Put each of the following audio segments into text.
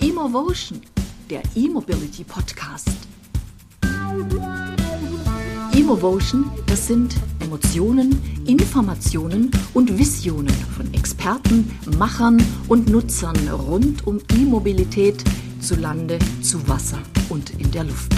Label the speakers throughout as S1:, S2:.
S1: Emotion, der E-Mobility Podcast. Emotion, das sind Emotionen, Informationen und Visionen von Experten, Machern und Nutzern rund um E-Mobilität zu Lande, zu Wasser und in der Luft.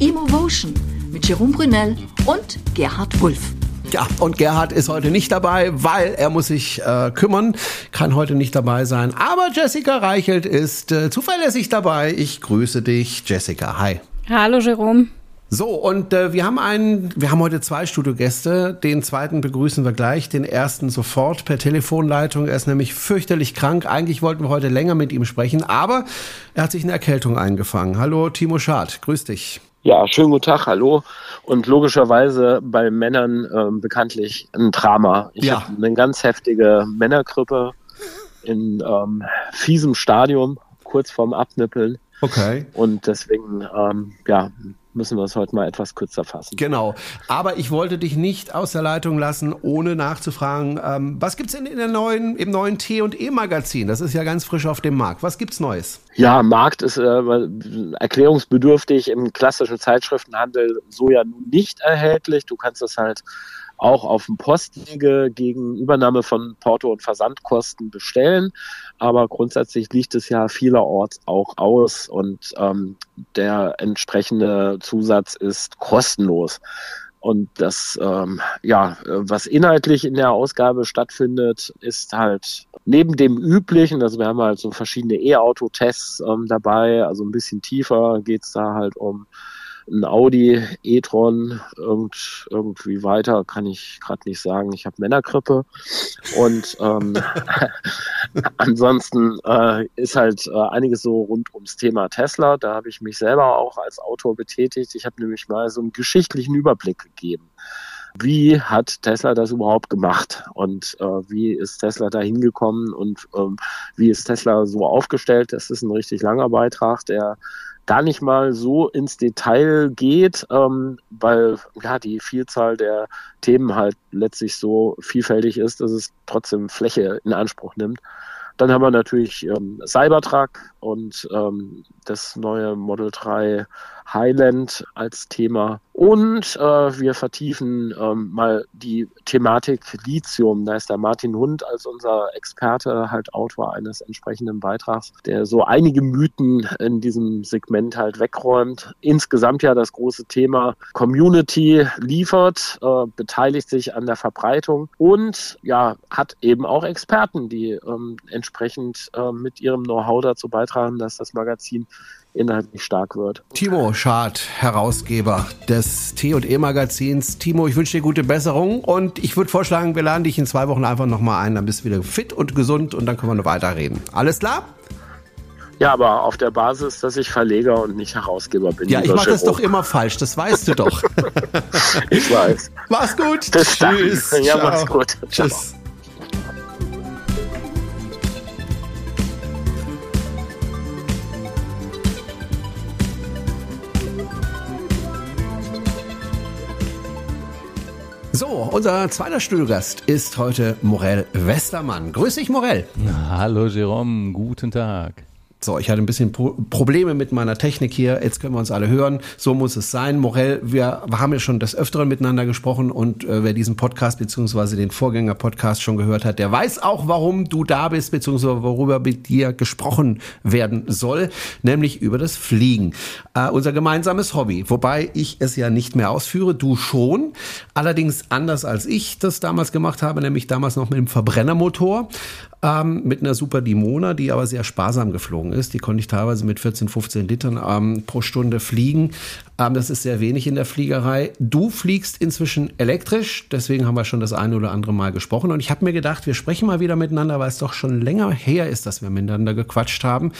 S1: Emotion mit Jerome Brunel und Gerhard Wulff.
S2: Ja, und Gerhard ist heute nicht dabei, weil er muss sich äh, kümmern, kann heute nicht dabei sein. Aber Jessica Reichelt ist äh, zuverlässig dabei. Ich grüße dich, Jessica. Hi.
S3: Hallo, Jerome.
S2: So, und äh, wir haben einen, wir haben heute zwei Studiogäste. Den zweiten begrüßen wir gleich, den ersten sofort per Telefonleitung. Er ist nämlich fürchterlich krank. Eigentlich wollten wir heute länger mit ihm sprechen, aber er hat sich eine Erkältung eingefangen. Hallo, Timo Schad, grüß dich.
S4: Ja, schönen guten Tag, hallo. Und logischerweise bei Männern ähm, bekanntlich ein Drama. Ich
S2: Ja.
S4: habe eine ganz heftige Männergrippe in ähm, fiesem Stadium, kurz vorm Abnippeln.
S2: Okay.
S4: Und deswegen, ähm, ja, müssen wir es heute mal etwas kürzer fassen.
S2: Genau. Aber ich wollte dich nicht aus der Leitung lassen, ohne nachzufragen, ähm, was gibt's denn in der neuen, im neuen T und E Magazin? Das ist ja ganz frisch auf dem Markt. Was gibt's Neues?
S4: Ja, Markt ist äh, erklärungsbedürftig im klassischen Zeitschriftenhandel so ja nun nicht erhältlich. Du kannst es halt auch auf dem Postwege gegen Übernahme von Porto- und Versandkosten bestellen. Aber grundsätzlich liegt es ja vielerorts auch aus und ähm, der entsprechende Zusatz ist kostenlos. Und das, ähm, ja, was inhaltlich in der Ausgabe stattfindet, ist halt neben dem üblichen, also wir haben halt so verschiedene E-Auto-Tests ähm, dabei, also ein bisschen tiefer geht's da halt um ein Audi e-tron irgend, irgendwie weiter, kann ich gerade nicht sagen. Ich habe Männergrippe und ähm, ansonsten äh, ist halt äh, einiges so rund ums Thema Tesla. Da habe ich mich selber auch als Autor betätigt. Ich habe nämlich mal so einen geschichtlichen Überblick gegeben. Wie hat Tesla das überhaupt gemacht und äh, wie ist Tesla da hingekommen und ähm, wie ist Tesla so aufgestellt? Das ist ein richtig langer Beitrag, der gar nicht mal so ins Detail geht, ähm, weil ja die Vielzahl der Themen halt letztlich so vielfältig ist, dass es trotzdem Fläche in Anspruch nimmt. Dann haben wir natürlich ähm, Cybertruck und ähm, das neue Model 3 Highland als Thema. Und äh, wir vertiefen ähm, mal die Thematik Lithium. Da ist der Martin Hund als unser Experte halt Autor eines entsprechenden Beitrags, der so einige Mythen in diesem Segment halt wegräumt. Insgesamt ja das große Thema Community liefert, äh, beteiligt sich an der Verbreitung und ja, hat eben auch Experten, die ähm, entsprechend äh, mit ihrem Know-how dazu beitragen, dass das Magazin inhaltlich stark wird.
S2: Timo Schad, Herausgeber des T&E Magazins. Timo, ich wünsche dir gute Besserung und ich würde vorschlagen, wir laden dich in zwei Wochen einfach nochmal ein, dann bist du wieder fit und gesund und dann können wir noch weiterreden. Alles klar?
S4: Ja, aber auf der Basis, dass ich Verleger und nicht Herausgeber bin.
S2: Ja, ich mache das doch immer falsch, das weißt du doch.
S4: Ich weiß.
S2: Mach's gut.
S4: Bis dann.
S2: Tschüss.
S4: Ja,
S2: Ciao.
S4: mach's gut. Ciao.
S2: So, unser zweiter Studiogast ist heute Morell Westermann. Grüß dich, Morell.
S5: Hallo Jerome, guten Tag.
S2: So, ich hatte ein bisschen Pro Probleme mit meiner Technik hier. Jetzt können wir uns alle hören. So muss es sein. Morell, wir haben ja schon des Öfteren miteinander gesprochen und äh, wer diesen Podcast beziehungsweise den Vorgänger-Podcast schon gehört hat, der weiß auch, warum du da bist, beziehungsweise worüber mit dir gesprochen werden soll, nämlich über das Fliegen. Äh, unser gemeinsames Hobby, wobei ich es ja nicht mehr ausführe, du schon. Allerdings anders als ich das damals gemacht habe, nämlich damals noch mit dem Verbrennermotor ähm, mit einer Super Dimona, die aber sehr sparsam geflogen ist. Die konnte ich teilweise mit 14, 15 Litern ähm, pro Stunde fliegen. Ähm, das ist sehr wenig in der Fliegerei. Du fliegst inzwischen elektrisch, deswegen haben wir schon das eine oder andere Mal gesprochen. Und ich habe mir gedacht, wir sprechen mal wieder miteinander, weil es doch schon länger her ist, dass wir miteinander gequatscht haben.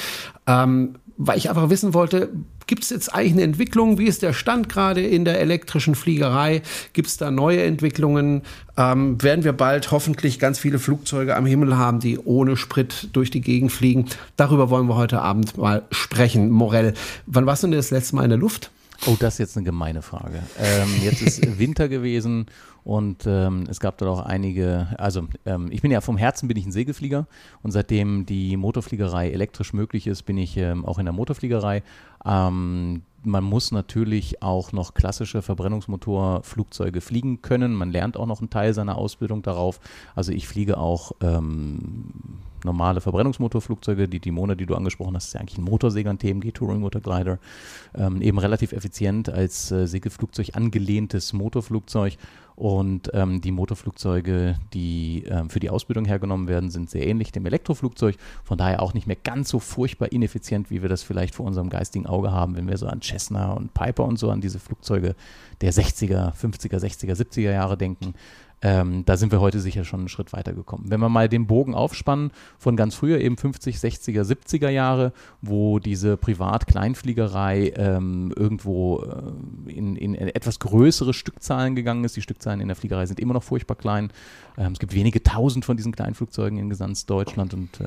S2: Ähm, weil ich einfach wissen wollte, gibt es jetzt eigentlich eine Entwicklung? Wie ist der Stand gerade in der elektrischen Fliegerei? Gibt es da neue Entwicklungen? Ähm, werden wir bald hoffentlich ganz viele Flugzeuge am Himmel haben, die ohne Sprit durch die Gegend fliegen? Darüber wollen wir heute Abend mal sprechen. Morell, wann warst du denn das letzte Mal in der Luft?
S5: Oh, das ist jetzt eine gemeine Frage. Ähm, jetzt ist Winter gewesen und ähm, es gab dort auch einige, also ähm, ich bin ja vom Herzen bin ich ein Segelflieger und seitdem die Motorfliegerei elektrisch möglich ist, bin ich ähm, auch in der Motorfliegerei. Ähm, man muss natürlich auch noch klassische Verbrennungsmotorflugzeuge fliegen können. Man lernt auch noch einen Teil seiner Ausbildung darauf. Also ich fliege auch ähm, normale Verbrennungsmotorflugzeuge. Die Dimona, die du angesprochen hast, ist ja eigentlich ein Motorsegler, ein TMG Touring Motor Glider. Ähm, eben relativ effizient als äh, Segelflugzeug angelehntes Motorflugzeug. Und ähm, die Motorflugzeuge, die ähm, für die Ausbildung hergenommen werden, sind sehr ähnlich dem Elektroflugzeug. Von daher auch nicht mehr ganz so furchtbar ineffizient, wie wir das vielleicht vor unserem geistigen Auge haben, wenn wir so an Cessna und Piper und so an diese Flugzeuge der 60er, 50er, 60er, 70er Jahre denken. Ähm, da sind wir heute sicher schon einen Schritt weiter gekommen. Wenn wir mal den Bogen aufspannen von ganz früher, eben 50, 60er, 70er Jahre, wo diese Privat-Kleinfliegerei ähm, irgendwo äh, in, in, etwas größere Stückzahlen gegangen ist. Die Stückzahlen in der Fliegerei sind immer noch furchtbar klein. Ähm, es gibt wenige tausend von diesen Kleinflugzeugen in ganz Deutschland und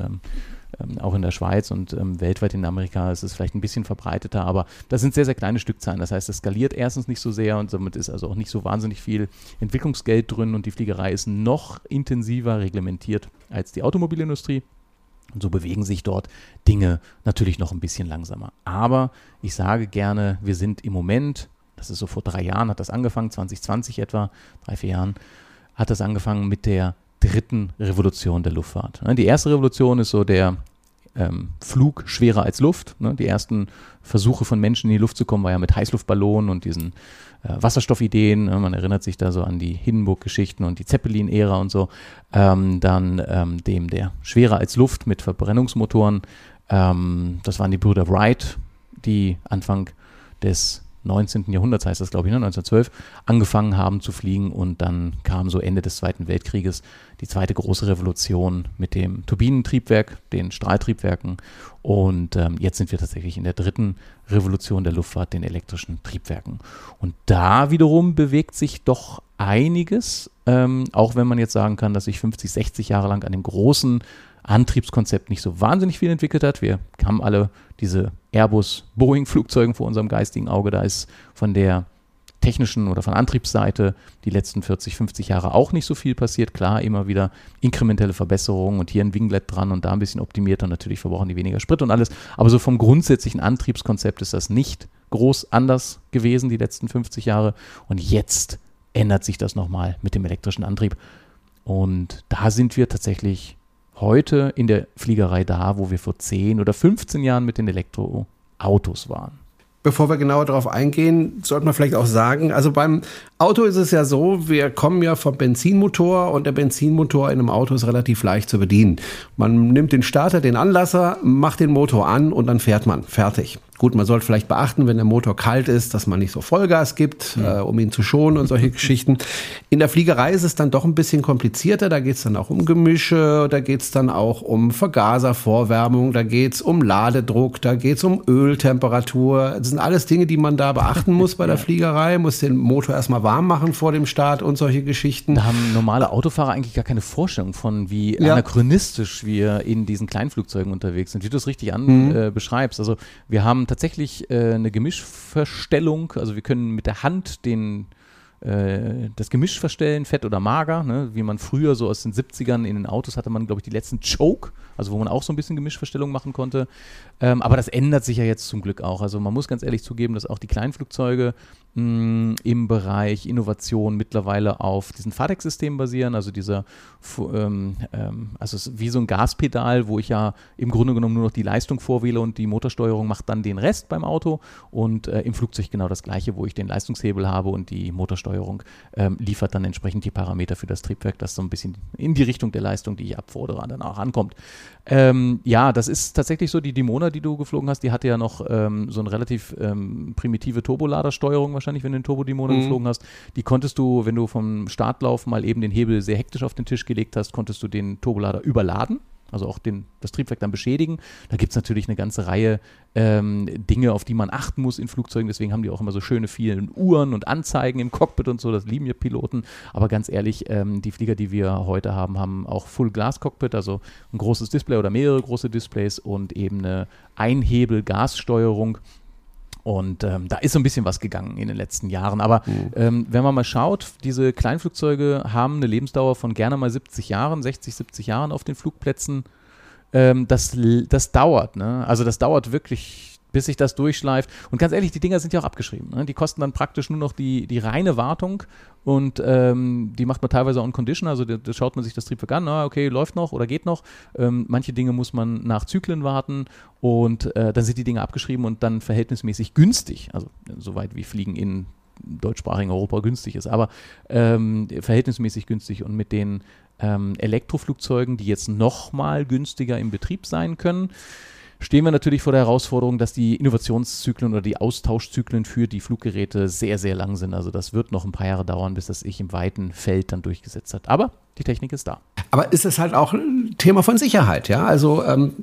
S5: ähm, auch in der Schweiz und ähm, weltweit in Amerika ist es vielleicht ein bisschen verbreiteter, aber das sind sehr, sehr kleine Stückzahlen. Das heißt, es skaliert erstens nicht so sehr und somit ist also auch nicht so wahnsinnig viel Entwicklungsgeld drin und die Fliegerei ist noch intensiver reglementiert als die Automobilindustrie. Und so bewegen sich dort Dinge natürlich noch ein bisschen langsamer. Aber ich sage gerne, wir sind im Moment, das ist so vor drei Jahren, hat das angefangen, 2020 etwa, drei, vier Jahren, hat das angefangen mit der dritten Revolution der Luftfahrt. Ne, die erste Revolution ist so der ähm, Flug schwerer als Luft. Ne? Die ersten Versuche von Menschen in die Luft zu kommen, war ja mit Heißluftballonen und diesen äh, Wasserstoffideen. Ne? Man erinnert sich da so an die Hindenburg-Geschichten und die Zeppelin-Ära und so. Ähm, dann ähm, dem der schwerer als Luft mit Verbrennungsmotoren. Ähm, das waren die Brüder Wright, die Anfang des 19. Jahrhunderts heißt das, glaube ich, ne, 1912, angefangen haben zu fliegen und dann kam so Ende des Zweiten Weltkrieges die zweite große Revolution mit dem Turbinentriebwerk, den Strahltriebwerken und ähm, jetzt sind wir tatsächlich in der dritten Revolution der Luftfahrt, den elektrischen Triebwerken. Und da wiederum bewegt sich doch einiges, ähm, auch wenn man jetzt sagen kann, dass sich 50, 60 Jahre lang an dem großen Antriebskonzept nicht so wahnsinnig viel entwickelt hat. Wir haben alle diese Airbus-Boeing-Flugzeugen vor unserem geistigen Auge. Da ist von der technischen oder von Antriebsseite die letzten 40, 50 Jahre auch nicht so viel passiert. Klar, immer wieder inkrementelle Verbesserungen und hier ein Winglet dran und da ein bisschen optimiert und natürlich verbrauchen die weniger Sprit und alles. Aber so vom grundsätzlichen Antriebskonzept ist das nicht groß anders gewesen die letzten 50 Jahre. Und jetzt ändert sich das nochmal mit dem elektrischen Antrieb. Und da sind wir tatsächlich heute in der Fliegerei da, wo wir vor 10 oder 15 Jahren mit den Elektroautos waren.
S2: Bevor wir genauer darauf eingehen, sollte man vielleicht auch sagen, also beim Auto ist es ja so, wir kommen ja vom Benzinmotor und der Benzinmotor in einem Auto ist relativ leicht zu bedienen. Man nimmt den Starter, den Anlasser, macht den Motor an und dann fährt man. Fertig. Gut, man sollte vielleicht beachten, wenn der Motor kalt ist, dass man nicht so Vollgas gibt, mhm. äh, um ihn zu schonen und solche Geschichten. In der Fliegerei ist es dann doch ein bisschen komplizierter. Da geht es dann auch um Gemische, da geht es dann auch um Vergaservorwärmung, da geht es um Ladedruck, da geht es um Öltemperatur. Das sind alles Dinge, die man da beachten muss bei der Fliegerei. Muss den Motor erstmal warm machen vor dem Start und solche Geschichten.
S5: Da haben normale Autofahrer eigentlich gar keine Vorstellung von, wie ja. anachronistisch wir in diesen Kleinflugzeugen unterwegs sind, wie du es richtig an mhm. äh, beschreibst. Also wir haben tatsächlich äh, eine Gemischverstellung. Also wir können mit der Hand den äh, das Gemisch verstellen, fett oder mager, ne? wie man früher so aus den 70ern in den Autos hatte man, glaube ich, die letzten Choke, also wo man auch so ein bisschen Gemischverstellung machen konnte. Ähm, aber das ändert sich ja jetzt zum Glück auch. Also man muss ganz ehrlich zugeben, dass auch die Kleinflugzeuge mh, im Bereich Innovation mittlerweile auf diesen FADEC-Systemen basieren, also dieser, ähm, ähm, also wie so ein Gaspedal, wo ich ja im Grunde genommen nur noch die Leistung vorwähle und die Motorsteuerung macht dann den Rest beim Auto und äh, im Flugzeug genau das gleiche, wo ich den Leistungshebel habe und die Motorsteuerung ähm, liefert dann entsprechend die Parameter für das Triebwerk, das so ein bisschen in die Richtung der Leistung, die ich abfordere, dann auch ankommt. Ähm, ja, das ist tatsächlich so, die Dimona, die du geflogen hast, die hatte ja noch ähm, so eine relativ ähm, primitive Turboladersteuerung wahrscheinlich, wenn du den Turbodimona mhm. geflogen hast. Die konntest du, wenn du vom Startlauf mal eben den Hebel sehr hektisch auf den Tisch gelegt hast, konntest du den Turbolader überladen also auch den, das Triebwerk dann beschädigen. Da gibt es natürlich eine ganze Reihe ähm, Dinge, auf die man achten muss in Flugzeugen. Deswegen haben die auch immer so schöne vielen Uhren und Anzeigen im Cockpit und so. Das lieben ja Piloten. Aber ganz ehrlich, ähm, die Flieger, die wir heute haben, haben auch Full Glass Cockpit, also ein großes Display oder mehrere große Displays und eben eine Einhebel-Gassteuerung Und ähm, da ist so ein bisschen was gegangen in den letzten Jahren. Aber mhm. ähm, wenn man mal schaut, diese Kleinflugzeuge haben eine Lebensdauer von gerne mal 70 Jahren, 60, 70 Jahren auf den Flugplätzen. Ähm, das, das dauert, ne? Also das dauert wirklich bis sich das durchschleift. Und ganz ehrlich, die Dinger sind ja auch abgeschrieben. Ne? Die kosten dann praktisch nur noch die, die reine Wartung und ähm, die macht man teilweise on condition, also da, da schaut man sich das Triebwerk an, ah, okay, läuft noch oder geht noch. Ähm, manche Dinge muss man nach Zyklen warten und äh, dann sind die Dinge abgeschrieben und dann verhältnismäßig günstig, also soweit wie Fliegen in deutschsprachigen Europa günstig ist, aber ähm, verhältnismäßig günstig und mit den ähm, Elektroflugzeugen, die jetzt nochmal günstiger im Betrieb sein können, stehen wir natürlich vor der Herausforderung, dass die Innovationszyklen oder die Austauschzyklen für die Fluggeräte sehr, sehr lang sind. Also das wird noch ein paar Jahre dauern, bis das sich im weiten Feld dann durchgesetzt hat. Aber die Technik ist da.
S2: Aber ist es halt auch ein Thema von Sicherheit, ja? Also ähm,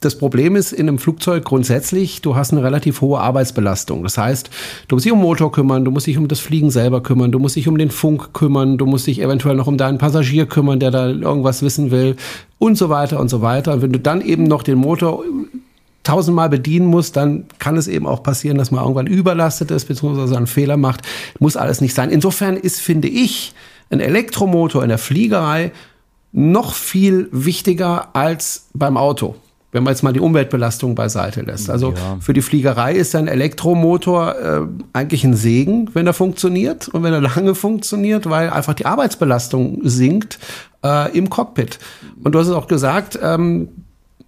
S2: das Problem ist in einem Flugzeug grundsätzlich, du hast eine relativ hohe Arbeitsbelastung. Das heißt, du musst dich um Motor kümmern, du musst dich um das Fliegen selber kümmern, du musst dich um den Funk kümmern, du musst dich eventuell noch um deinen Passagier kümmern, der da irgendwas wissen will und so weiter und so weiter. Und wenn du dann eben noch den Motor tausendmal bedienen musst, dann kann es eben auch passieren, dass man irgendwann überlastet ist, beziehungsweise einen Fehler macht. Muss alles nicht sein. Insofern ist, finde ich, ein Elektromotor in der Fliegerei noch viel wichtiger als beim Auto wenn man jetzt mal die Umweltbelastung beiseite lässt. Also ja. für die Fliegerei ist ein Elektromotor äh, eigentlich ein Segen, wenn er funktioniert und wenn er lange funktioniert, weil einfach die Arbeitsbelastung sinkt äh, im Cockpit. Und du hast es auch gesagt, ähm,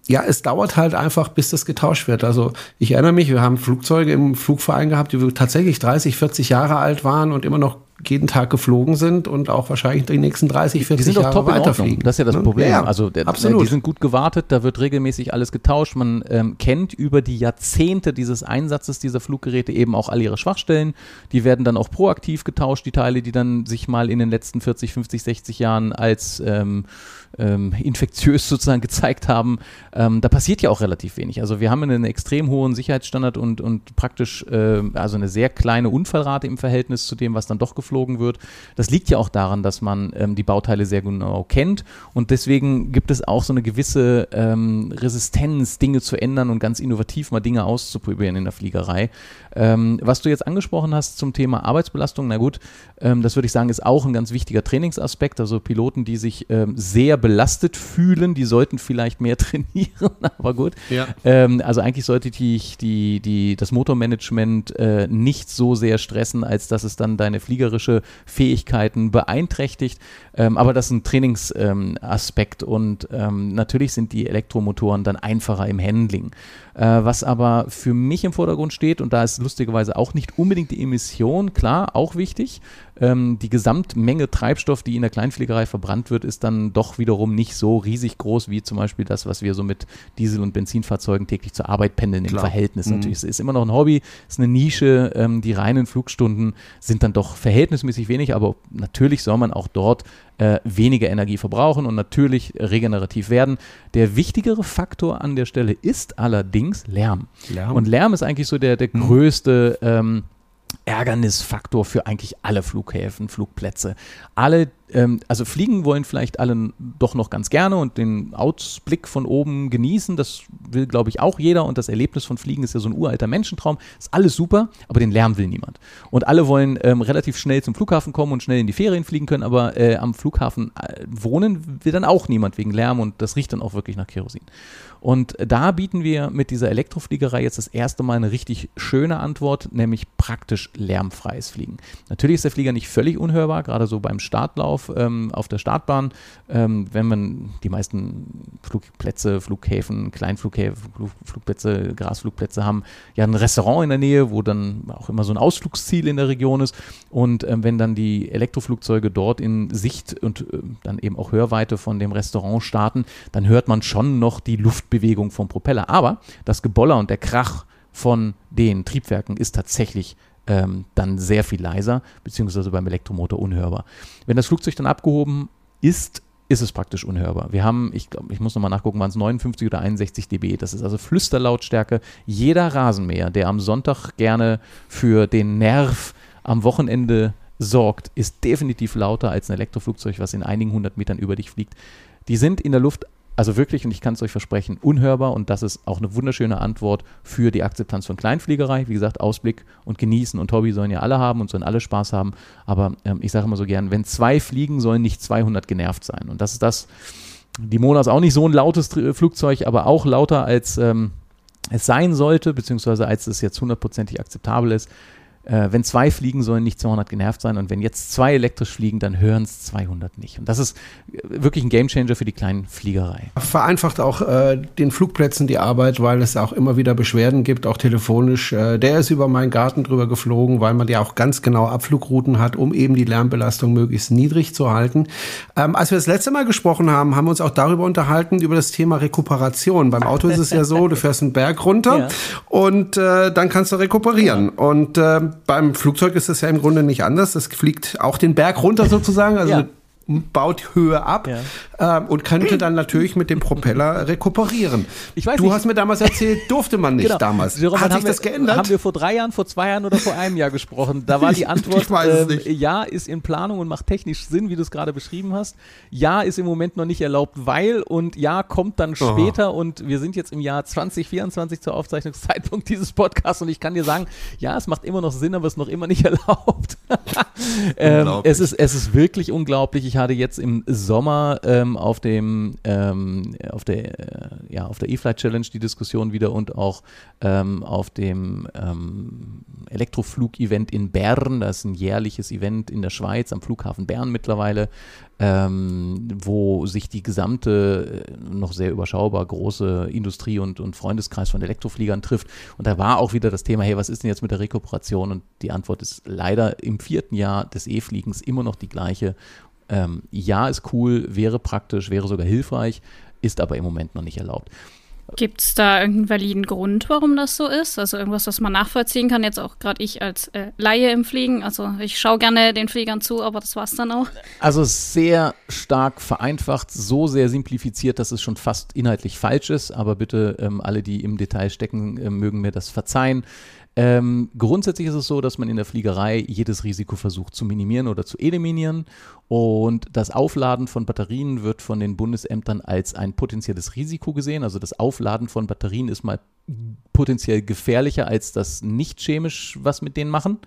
S2: ja, es dauert halt einfach, bis das getauscht wird. Also ich erinnere mich, wir haben Flugzeuge im Flugverein gehabt, die tatsächlich 30, 40 Jahre alt waren und immer noch jeden Tag geflogen sind und auch wahrscheinlich die nächsten 30, 40 die sind Jahre weiterfliegen.
S5: Das ist ja das ne? Problem. Ja, also der, absolut. die sind gut gewartet, da wird regelmäßig alles getauscht. Man ähm, kennt über die Jahrzehnte dieses Einsatzes dieser Fluggeräte eben auch all ihre Schwachstellen. Die werden dann auch proaktiv getauscht, die Teile, die dann sich mal in den letzten 40, 50, 60 Jahren als ähm, ähm, infektiös sozusagen gezeigt haben, ähm, da passiert ja auch relativ wenig. Also wir haben einen extrem hohen Sicherheitsstandard und, und praktisch äh, also eine sehr kleine Unfallrate im Verhältnis zu dem, was dann doch geflogen wird. Das liegt ja auch daran, dass man ähm, die Bauteile sehr genau kennt und deswegen gibt es auch so eine gewisse ähm, Resistenz, Dinge zu ändern und ganz innovativ mal Dinge auszuprobieren in der Fliegerei. Ähm, was du jetzt angesprochen hast zum Thema Arbeitsbelastung, na gut, ähm, das würde ich sagen, ist auch ein ganz wichtiger Trainingsaspekt. Also Piloten, die sich sehr belastet fühlen, die sollten vielleicht mehr trainieren, aber gut. Ja. Ähm, also eigentlich sollte dich die, die, das Motormanagement äh, nicht so sehr stressen, als dass es dann deine fliegerische Fähigkeiten beeinträchtigt. Ähm, aber das ist ein Trainingsaspekt und ähm, natürlich sind die Elektromotoren dann einfacher im Handling. Äh, was aber für mich im Vordergrund steht, und da ist lustigerweise auch nicht unbedingt die Emission, klar, auch wichtig. Ähm, die Gesamtmenge Treibstoff, die in der Kleinfliegerei verbrannt wird, ist dann doch wiederum nicht so riesig groß wie zum Beispiel das, was wir so mit Diesel- und Benzinfahrzeugen täglich zur Arbeit pendeln im klar. Verhältnis. Mhm. Natürlich, es ist immer noch ein Hobby, es ist eine Nische. Ähm, die reinen Flugstunden sind dann doch verhältnismäßig wenig, aber natürlich soll man auch dort äh, weniger Energie verbrauchen und natürlich regenerativ werden. Der wichtigere Faktor an der Stelle ist allerdings Lärm. Lärm. Und Lärm ist eigentlich so der, der mhm. größte ähm, Ärgernisfaktor für eigentlich alle Flughäfen, Flugplätze. Alle ähm, also fliegen wollen vielleicht alle doch noch ganz gerne und den Ausblick von oben genießen. Das will, glaube ich, auch jeder. Und das Erlebnis von Fliegen ist ja so ein uralter Menschentraum. Ist alles super, aber den Lärm will niemand. Und alle wollen ähm, relativ schnell zum Flughafen kommen und schnell in die Ferien fliegen können, aber äh, am Flughafen äh, wohnen will dann auch niemand wegen Lärm und das riecht dann auch wirklich nach Kerosin. Und da bieten wir mit dieser Elektrofliegerei jetzt das erste Mal eine richtig schöne Antwort, nämlich praktisch lärmfreies Fliegen. Natürlich ist der Flieger nicht völlig unhörbar, gerade so beim Startlauf auf, ähm, auf der Startbahn. Ähm, wenn man die meisten Flugplätze, Flughäfen, Kleinflughäfen, Flug, Flugplätze, Grasflugplätze haben, ja ein Restaurant in der Nähe, wo dann auch immer so ein Ausflugsziel in der Region ist. Und ähm, wenn dann die Elektroflugzeuge dort in Sicht und äh, dann eben auch Hörweite von dem Restaurant starten, dann hört man schon noch die Luftbewegung vom Propeller. Aber das Geboller und der Krach von den Triebwerken ist tatsächlich ähm, dann sehr viel leiser, beziehungsweise beim Elektromotor unhörbar. Wenn das Flugzeug dann abgehoben ist, ist es praktisch unhörbar. Wir haben, ich glaube, ich muss nochmal nachgucken, waren es 59 oder 61 dB. Das ist also Flüsterlautstärke. Jeder Rasenmäher, der am Sonntag gerne für den Nerv am Wochenende sorgt, ist definitiv lauter als ein Elektroflugzeug, was in einigen hundert Metern über dich fliegt. Die sind in der Luft also wirklich, und ich kann es euch versprechen, unhörbar und das ist auch eine wunderschöne Antwort für die Akzeptanz von Kleinfliegerei. Wie gesagt, Ausblick und Genießen und Hobby sollen ja alle haben und sollen alle Spaß haben. Aber ähm, ich sage immer so gern, wenn zwei fliegen, sollen nicht 200 genervt sein. Und das ist das, die Mona ist auch nicht so ein lautes Flugzeug, aber auch lauter als ähm, es sein sollte, beziehungsweise als es jetzt hundertprozentig akzeptabel ist äh, wenn zwei fliegen, sollen nicht 200 genervt sein und wenn jetzt zwei elektrisch fliegen, dann hören es 200 nicht. Und das ist äh, wirklich ein Gamechanger für die kleinen Fliegerei.
S2: Vereinfacht auch äh, den Flugplätzen die Arbeit, weil es auch immer wieder Beschwerden gibt, auch telefonisch. Äh, der ist über meinen Garten drüber geflogen, weil man ja auch ganz genau Abflugrouten hat, um eben die Lärmbelastung möglichst niedrig zu halten. Ähm, als wir das letzte Mal gesprochen haben, haben wir uns auch darüber unterhalten, über das Thema Rekuperation. Beim Auto ist es ja so, du fährst einen Berg runter ja. und äh, dann kannst du rekuperieren. Ja. Und äh, beim Flugzeug ist das ja im Grunde nicht anders. Das fliegt auch den Berg runter sozusagen. Also ja baut Höhe ab ja. äh, und könnte dann natürlich mit dem Propeller rekuperieren.
S5: Ich weiß
S2: du
S5: nicht.
S2: hast mir damals erzählt, durfte man nicht genau. damals.
S5: Hat sich das wir, geändert? Haben wir vor drei Jahren, vor zwei Jahren oder vor einem Jahr gesprochen? Da war die Antwort, ähm, ja, ist in Planung und macht technisch Sinn, wie du es gerade beschrieben hast. Ja, ist im Moment noch nicht erlaubt, weil und ja, kommt dann später oh. und wir sind jetzt im Jahr 2024 zur Aufzeichnungszeitpunkt dieses Podcasts und ich kann dir sagen, ja, es macht immer noch Sinn, aber es ist noch immer nicht erlaubt. ähm, es, ist, es ist wirklich unglaublich. Ich hatte jetzt im Sommer ähm, auf dem ähm, auf der äh, ja auf der E-Flight Challenge die Diskussion wieder und auch ähm, auf dem ähm, Elektroflug-Event in Bern. Das ist ein jährliches Event in der Schweiz am Flughafen Bern mittlerweile, ähm, wo sich die gesamte, äh, noch sehr überschaubar große Industrie und, und Freundeskreis von Elektrofliegern trifft. Und da war auch wieder das Thema, hey, was ist denn jetzt mit der Rekuperation? Und die Antwort ist leider im vierten Jahr des E-Fliegens immer noch die gleiche. Ähm, ja, ist cool, wäre praktisch, wäre sogar hilfreich, ist aber im Moment noch nicht erlaubt.
S3: Gibt es da irgendeinen validen Grund, warum das so ist? Also irgendwas, was man nachvollziehen kann? Jetzt auch gerade ich als äh, Laie im Fliegen. Also ich schaue gerne den Fliegern zu, aber das war es dann auch.
S5: Also sehr stark vereinfacht, so sehr simplifiziert, dass es schon fast inhaltlich falsch ist. Aber bitte ähm, alle, die im Detail stecken, äh, mögen mir das verzeihen. Ähm, grundsätzlich ist es so, dass man in der Fliegerei jedes Risiko versucht zu minimieren oder zu eliminieren. Und das Aufladen von Batterien wird von den Bundesämtern als ein potenzielles Risiko gesehen. Also das Aufladen von Batterien ist mal potenziell gefährlicher als das nicht chemisch was mit denen machen.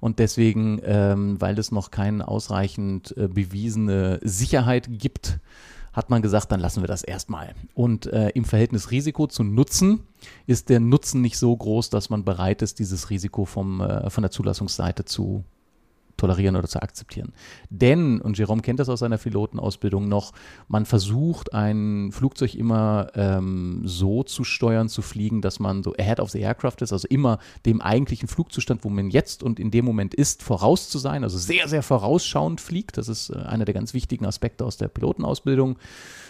S5: Und deswegen, ähm, weil es noch keine ausreichend äh, bewiesene Sicherheit gibt, hat man gesagt, dann lassen wir das erstmal. Und äh, im Verhältnis Risiko zu Nutzen ist der Nutzen nicht so groß, dass man bereit ist, dieses Risiko vom, äh, von der Zulassungsseite zu tolerieren oder zu akzeptieren. Denn, und Jerome kennt das aus seiner Pilotenausbildung noch, man versucht ein Flugzeug immer ähm, so zu steuern, zu fliegen, dass man so ahead of the aircraft ist, also immer dem eigentlichen Flugzustand, wo man jetzt und in dem Moment ist, voraus zu sein, also sehr, sehr vorausschauend fliegt. Das ist äh, einer der ganz wichtigen Aspekte aus der Pilotenausbildung.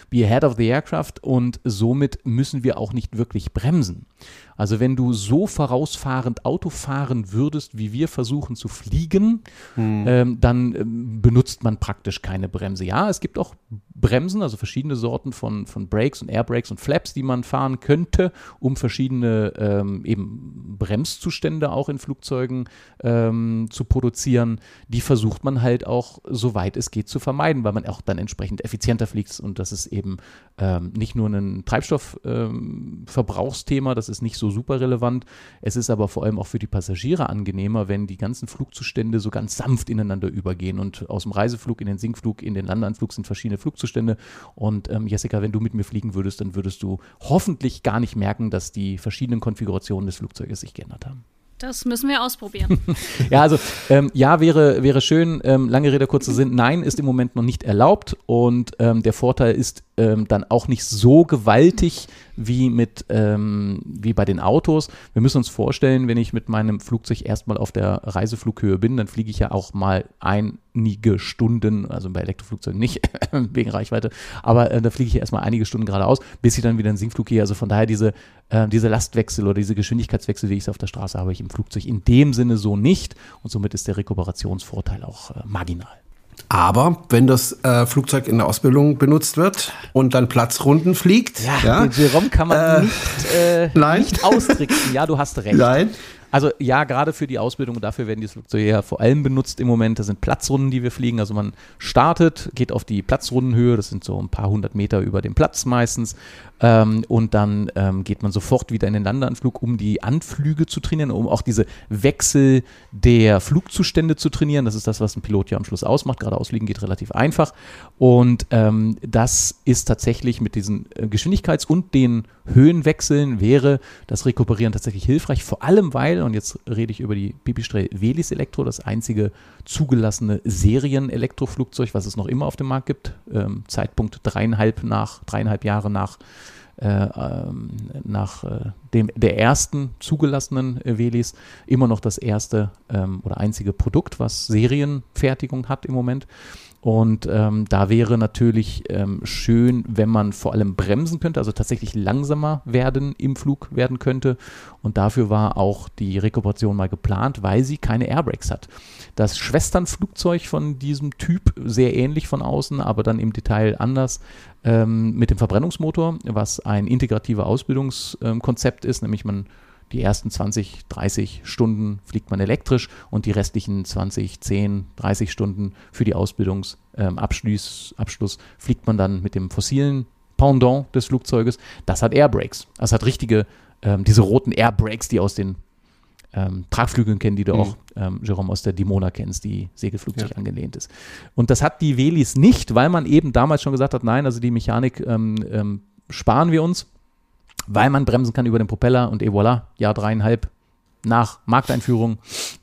S5: Be ahead of the aircraft und somit müssen wir auch nicht wirklich bremsen. Also wenn du so vorausfahrend Auto fahren würdest, wie wir versuchen zu fliegen, hm. ähm, dann ähm, benutzt man praktisch keine Bremse. Ja, es gibt auch Bremsen, also verschiedene Sorten von, von Brakes und Airbrakes und Flaps, die man fahren könnte, um verschiedene ähm, eben Bremszustände auch in Flugzeugen ähm, zu produzieren. Die versucht man halt auch, soweit es geht, zu vermeiden, weil man auch dann entsprechend effizienter fliegt und das ist eben ähm, nicht nur ein Treibstoffverbrauchsthema, ähm, das ist nicht so super relevant. Es ist aber vor allem auch für die Passagiere angenehmer, wenn die ganzen Flugzustände so ganz sanft ineinander übergehen und aus dem Reiseflug in den Sinkflug, in den Landeanflug sind verschiedene Flugzustände. Und ähm, Jessica, wenn du mit mir fliegen würdest, dann würdest du hoffentlich gar nicht merken, dass die verschiedenen Konfigurationen des Flugzeuges sich geändert haben.
S3: Das müssen wir ausprobieren.
S5: ja, also ähm, ja, wäre, wäre schön. Ähm, lange Rede, kurzer Sinn. Nein, ist im Moment noch nicht erlaubt. Und ähm, der Vorteil ist ähm, dann auch nicht so gewaltig wie mit ähm, wie bei den Autos. Wir müssen uns vorstellen, wenn ich mit meinem Flugzeug erstmal auf der Reiseflughöhe bin, dann fliege ich ja auch mal einige Stunden, also bei Elektroflugzeugen nicht wegen Reichweite, aber äh, da fliege ich erstmal einige Stunden geradeaus, bis ich dann wieder in Sinkflug gehe. Also von daher diese äh, diese Lastwechsel oder diese Geschwindigkeitswechsel, wie ich es auf der Straße habe, ich im Flugzeug in dem Sinne so nicht und somit ist der Rekuperationsvorteil auch äh, marginal.
S2: Aber wenn das äh, Flugzeug in der Ausbildung benutzt wird und dann Platzrunden fliegt,
S5: ja, ja den Jerome kann man äh, nicht, äh, nicht austricksen. Ja, du hast recht.
S2: Nein.
S5: Also ja, gerade für die Ausbildung, dafür werden die Flugzeuge ja vor allem benutzt im Moment. Das sind Platzrunden, die wir fliegen. Also man startet, geht auf die Platzrundenhöhe, das sind so ein paar hundert Meter über dem Platz meistens. Ähm, und dann ähm, geht man sofort wieder in den Landeanflug, um die Anflüge zu trainieren, um auch diese Wechsel der Flugzustände zu trainieren. Das ist das, was ein Pilot ja am Schluss ausmacht. Gerade ausfliegen geht relativ einfach. Und ähm, das ist tatsächlich mit diesen äh, Geschwindigkeits- und den Höhenwechseln wäre das Rekuperieren tatsächlich hilfreich. Vor allem, weil, und jetzt rede ich über die Pipistrel Velis Elektro, das einzige zugelassene Serien-Elektroflugzeug, was es noch immer auf dem Markt gibt. Ähm, Zeitpunkt dreieinhalb nach, dreieinhalb Jahre nach äh, ähm, nach äh, dem, der ersten zugelassenen äh, Velis immer noch das erste ähm, oder einzige Produkt, was Serienfertigung hat im Moment. Und ähm, da wäre natürlich ähm, schön, wenn man vor allem bremsen könnte, also tatsächlich langsamer werden im Flug werden könnte. Und dafür war auch die Rekuperation mal geplant, weil sie keine Airbrakes hat. Das Schwesternflugzeug von diesem Typ, sehr ähnlich von außen, aber dann im Detail anders, ähm, mit dem Verbrennungsmotor, was ein integrativer Ausbildungskonzept ist, nämlich man die ersten 20, 30 Stunden fliegt man elektrisch und die restlichen 20, 10, 30 Stunden für die Ausbildungsabschluss ähm, Abschluss fliegt man dann mit dem fossilen Pendant des Flugzeuges. Das hat Airbrakes. Das hat richtige, ähm, diese roten Airbrakes, die aus den ähm, Tragflügeln kennen, die du mhm. auch, ähm, Jerome, aus der Dimona kennst, die Segelflugzeug ja. angelehnt ist. Und das hat die Velis nicht, weil man eben damals schon gesagt hat, nein, also die Mechanik ähm, ähm sparen wir uns weil man bremsen kann über den Propeller und et voilà, Jahr dreieinhalb nach Markteinführung